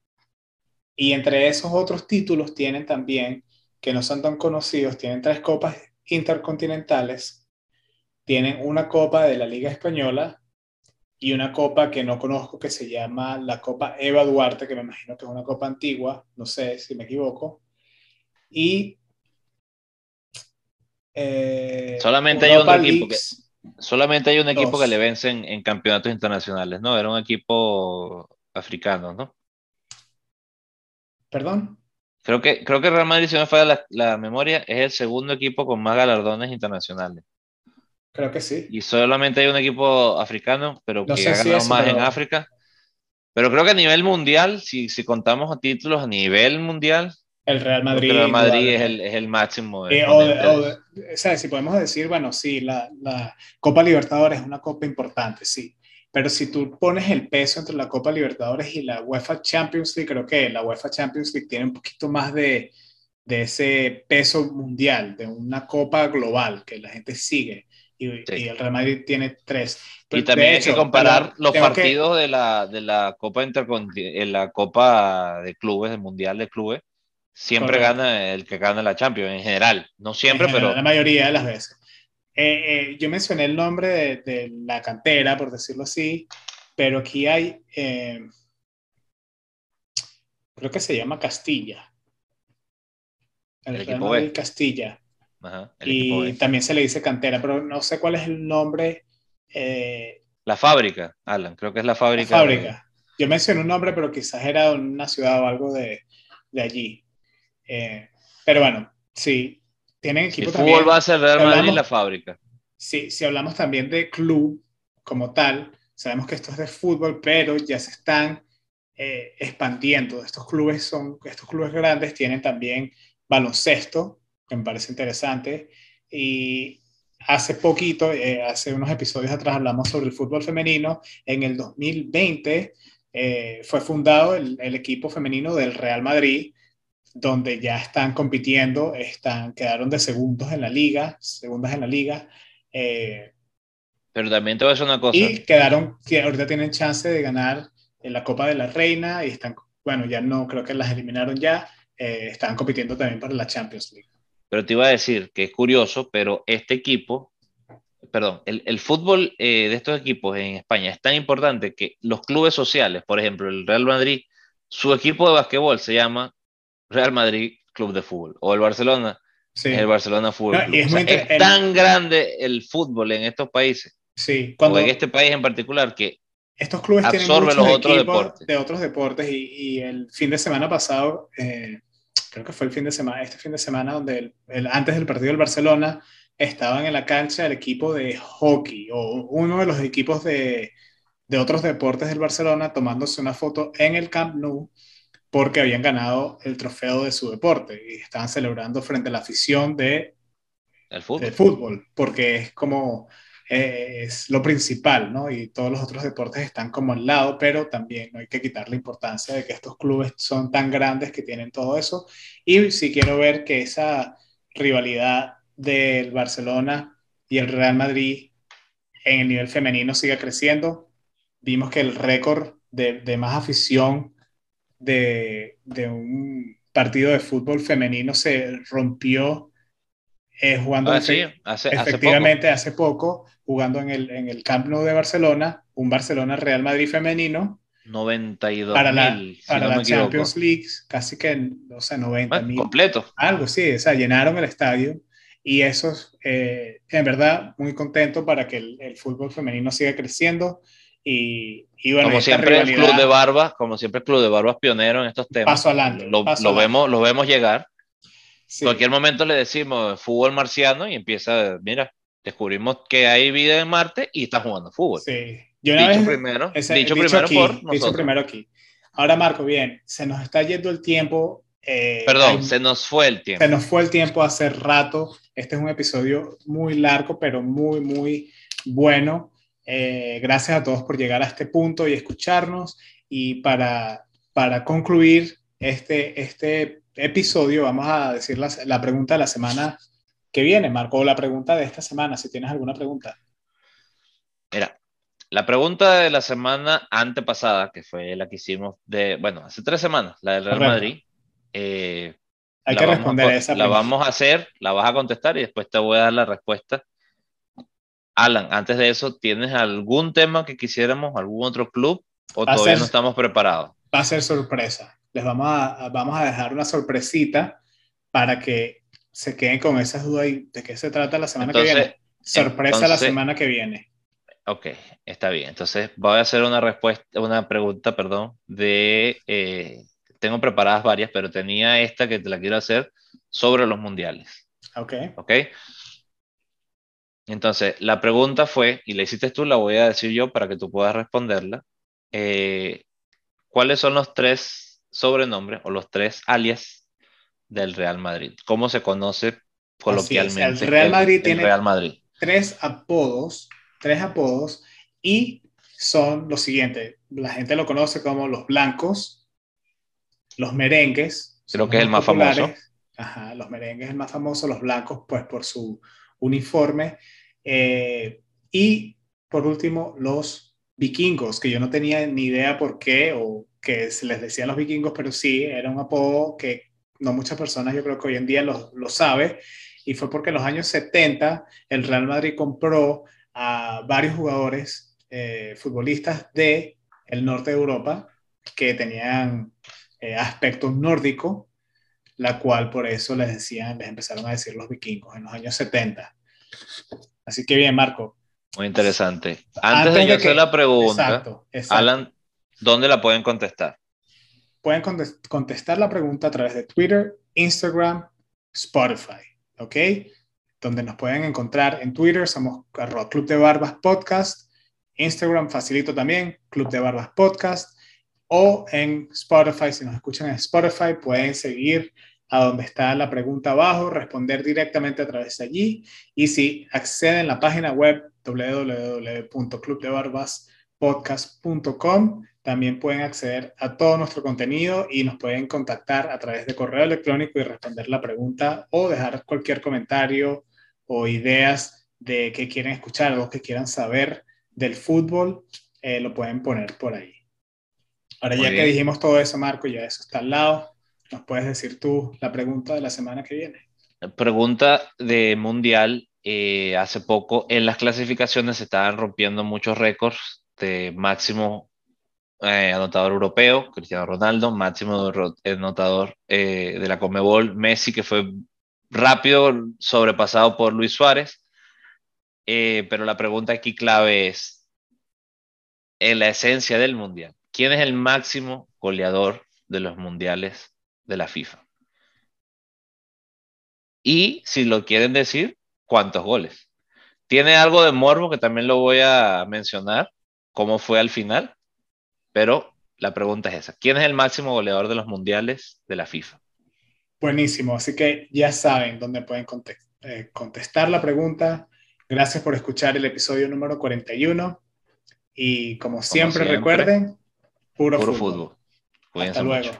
Y entre esos otros títulos tienen también, que no son tan conocidos, tienen tres copas intercontinentales, tienen una copa de la Liga Española, y una copa que no conozco que se llama la Copa Eva Duarte, que me imagino que es una copa antigua, no sé si me equivoco. Y Eh, solamente hay un equipo que solamente hay un equipo que le vence en, campeonatos internacionales, ¿no? Era un equipo africano, ¿no? ¿Perdón? Creo que, creo que Real Madrid, si me falla la, memoria, es el segundo equipo con más galardones internacionales. Creo que sí. Y solamente hay un equipo africano, pero que ha ganado más en África. Pero creo que a nivel mundial, si, si contamos títulos a nivel mundial, el Real Madrid. El Real Madrid es el, es el, máximo. Eh, o, sea, si podemos decir, bueno, sí, la, la, Copa Libertadores es una copa importante, sí. Pero si tú pones el peso entre la Copa Libertadores y la UEFA Champions League, creo que la UEFA Champions League tiene un poquito más de, de ese peso mundial, de una copa global que la gente sigue. Y, y el Real Madrid tiene tres. Y también hay que comparar los partidos de, la, de la Copa en la Copa de Clubes, del Mundial de Clubes siempre gana el que gana la Champions en general. No siempre, pero. La mayoría de las veces. Eh, eh, yo mencioné el nombre de, la cantera, por decirlo así, pero aquí hay. Eh, creo que se llama Castilla. El, equipo de Castilla. Y también se le dice cantera, pero no sé cuál es el nombre. la fábrica, Alan, creo que es la fábrica. La fábrica. Yo mencioné un nombre, pero quizás era una ciudad o algo de, de allí. Eh, pero bueno, sí, tienen equipo El fútbol va a ser Real Madrid la fábrica. Sí, si hablamos también de club como tal, sabemos que esto es de fútbol, pero ya se están eh, expandiendo. Estos clubes, son, estos clubes grandes tienen también baloncesto, que me parece interesante, y hace poquito, eh, hace unos episodios atrás hablamos sobre el fútbol femenino. En el 2020 fue fundado el, el, equipo femenino del Real Madrid, donde ya están compitiendo, están, quedaron de segundos en la liga, segundas en la liga. Eh, Pero también te voy a decir una cosa. Y quedaron, que ahorita tienen chance de ganar en la Copa de la Reina y están, bueno, ya no, creo que las eliminaron ya, eh, están compitiendo también para la Champions League. Pero te iba a decir que es curioso, pero este equipo, perdón, el, el fútbol eh, de estos equipos en España es tan importante que los clubes sociales, por ejemplo, el Real Madrid, su equipo de basquetbol se llama Real Madrid Club de Fútbol o el Barcelona, el Barcelona Fútbol es, tan grande el fútbol en estos países, sí, cuando... en este país en particular, que estos clubes absorben los otros deportes. De otros deportes y, el fin de semana pasado, eh, creo que fue el fin de semana, este fin de semana, donde el, antes del partido del Barcelona estaban en la cancha el equipo de hockey o uno de los equipos de, de otros deportes del Barcelona tomándose una foto en el Camp Nou porque habían ganado el trofeo de su deporte y estaban celebrando frente a la afición de el fútbol. fútbol, porque es como es lo principal, ¿no? Y todos los otros deportes están como al lado, pero también no hay que quitar la importancia de que estos clubes son tan grandes que tienen todo eso. Y si quiero ver que esa rivalidad del Barcelona y el Real Madrid en el nivel femenino siga creciendo, vimos que el récord de, de más afición de, un partido de fútbol femenino se rompió eh, jugando ah, hace, efectivamente hace poco. jugando en el, en el Camp Nou de Barcelona, un Barcelona Real Madrid femenino. 92 para la, para la Champions League, casi que, o sea, 90 mil. completo. Algo, sí, o sea, llenaron el estadio y eso, eh, en verdad, muy contento para que el, el, fútbol femenino siga creciendo. Y, como siempre el Club de Barbas, como siempre el Club de Barbas pionero en estos temas. Paso adelante. Lo, Vemos, lo vemos llegar. En cualquier momento le decimos fútbol marciano y empieza, mira, descubrimos que hay vida en Marte y está jugando fútbol. Sí. Yo dicho primero, dicho, primero aquí, por nosotros. Dicho primero aquí. Ahora, Marco, bien, se nos está yendo el tiempo. Eh, Perdón, se nos fue el tiempo. Se nos fue el tiempo hace rato. Este es un episodio muy largo, pero muy, muy bueno. Eh, gracias a todos por llegar a este punto y escucharnos. Y para, para concluir este, este episodio, vamos a decir la, la pregunta de la semana que viene, Marco, la pregunta de esta semana, si tienes alguna pregunta. Mira, la pregunta de la semana antepasada, que fue la que hicimos de, bueno, hace tres semanas, la del Real Madrid. Eh, Hay que responder a, esa La vamos a hacer, la vas a contestar y después te voy a dar la respuesta Alan, antes de eso, ¿tienes algún tema que quisiéramos, algún otro club o todavía no estamos preparados? Va a ser sorpresa. Les vamos a, vamos a dejar una sorpresita para que se queden con esas dudas de qué se trata la semana que viene. Sorpresa la semana que viene. Ok, está bien. Entonces voy a hacer una respuesta, una pregunta, perdón, de... Eh, tengo preparadas varias, pero tenía esta que te la quiero hacer sobre los mundiales. Ok. Ok. Entonces, la pregunta fue, y la hiciste tú, la voy a decir yo para que tú puedas responderla. Eh, ¿Cuáles son los tres sobrenombres o los tres alias del Real Madrid? ¿Cómo se conoce coloquialmente el Real Madrid tiene Real Madrid? tres apodos, tres apodos, y son los siguientes. La gente lo conoce como los blancos, los merengues. Creo que es el más famoso. Ajá, los merengues es el más famoso, los blancos, pues por su uniforme. Eh, y por último, los vikingos, que yo no tenía ni idea por qué o que se les decían los vikingos, pero sí, era un apodo que no muchas personas yo creo que hoy en día lo, lo sabe y fue porque en los años 70 el Real Madrid compró a varios jugadores eh, futbolistas de el norte de Europa que tenían eh, aspecto nórdico, la cual por eso les decían, les empezaron a decir los vikingos en los años 70. Así que bien, Marco. Muy interesante. Antes, de, hacer la pregunta, Alan, ¿dónde la pueden contestar? Pueden contestar la pregunta a través de Twitter, Instagram, Spotify. ¿ok? Donde nos pueden encontrar en Twitter, somos Club de Barbas Podcast, Instagram facilito también, Club de Barbas Podcast, o en Spotify, si nos escuchan en Spotify, pueden seguir a donde está la pregunta abajo, responder directamente a través de allí. Y si acceden a la página web www.clubdebarbaspodcast.com, también pueden acceder a todo nuestro contenido y nos pueden contactar a través de correo electrónico y responder la pregunta o dejar cualquier comentario o ideas de qué quieren escuchar o que quieran saber del fútbol, eh, lo pueden poner por ahí. Ahora ya que dijimos todo eso, Marco, ya eso está al lado, ¿nos puedes decir tú la pregunta de la semana que viene? Pregunta de Mundial. Eh, hace poco en las clasificaciones se estaban rompiendo muchos récords de máximo eh, anotador europeo, Cristiano Ronaldo, máximo anotador eh, de la Comebol, Messi, que fue rápido sobrepasado por Luis Suárez. Pero la pregunta aquí clave es, en la esencia del Mundial, ¿quién es el máximo goleador de los mundiales de la FIFA? Y si lo quieren decir, ¿cuántos goles? Tiene algo de morbo que también lo voy a mencionar, cómo fue al final, pero la pregunta es esa. ¿Quién es el máximo goleador de los mundiales de la FIFA? Buenísimo, así que ya saben dónde pueden eh, contestar la pregunta. Gracias por escuchar el episodio número 41 y como siempre, recuerden, puro, fútbol. Hasta luego.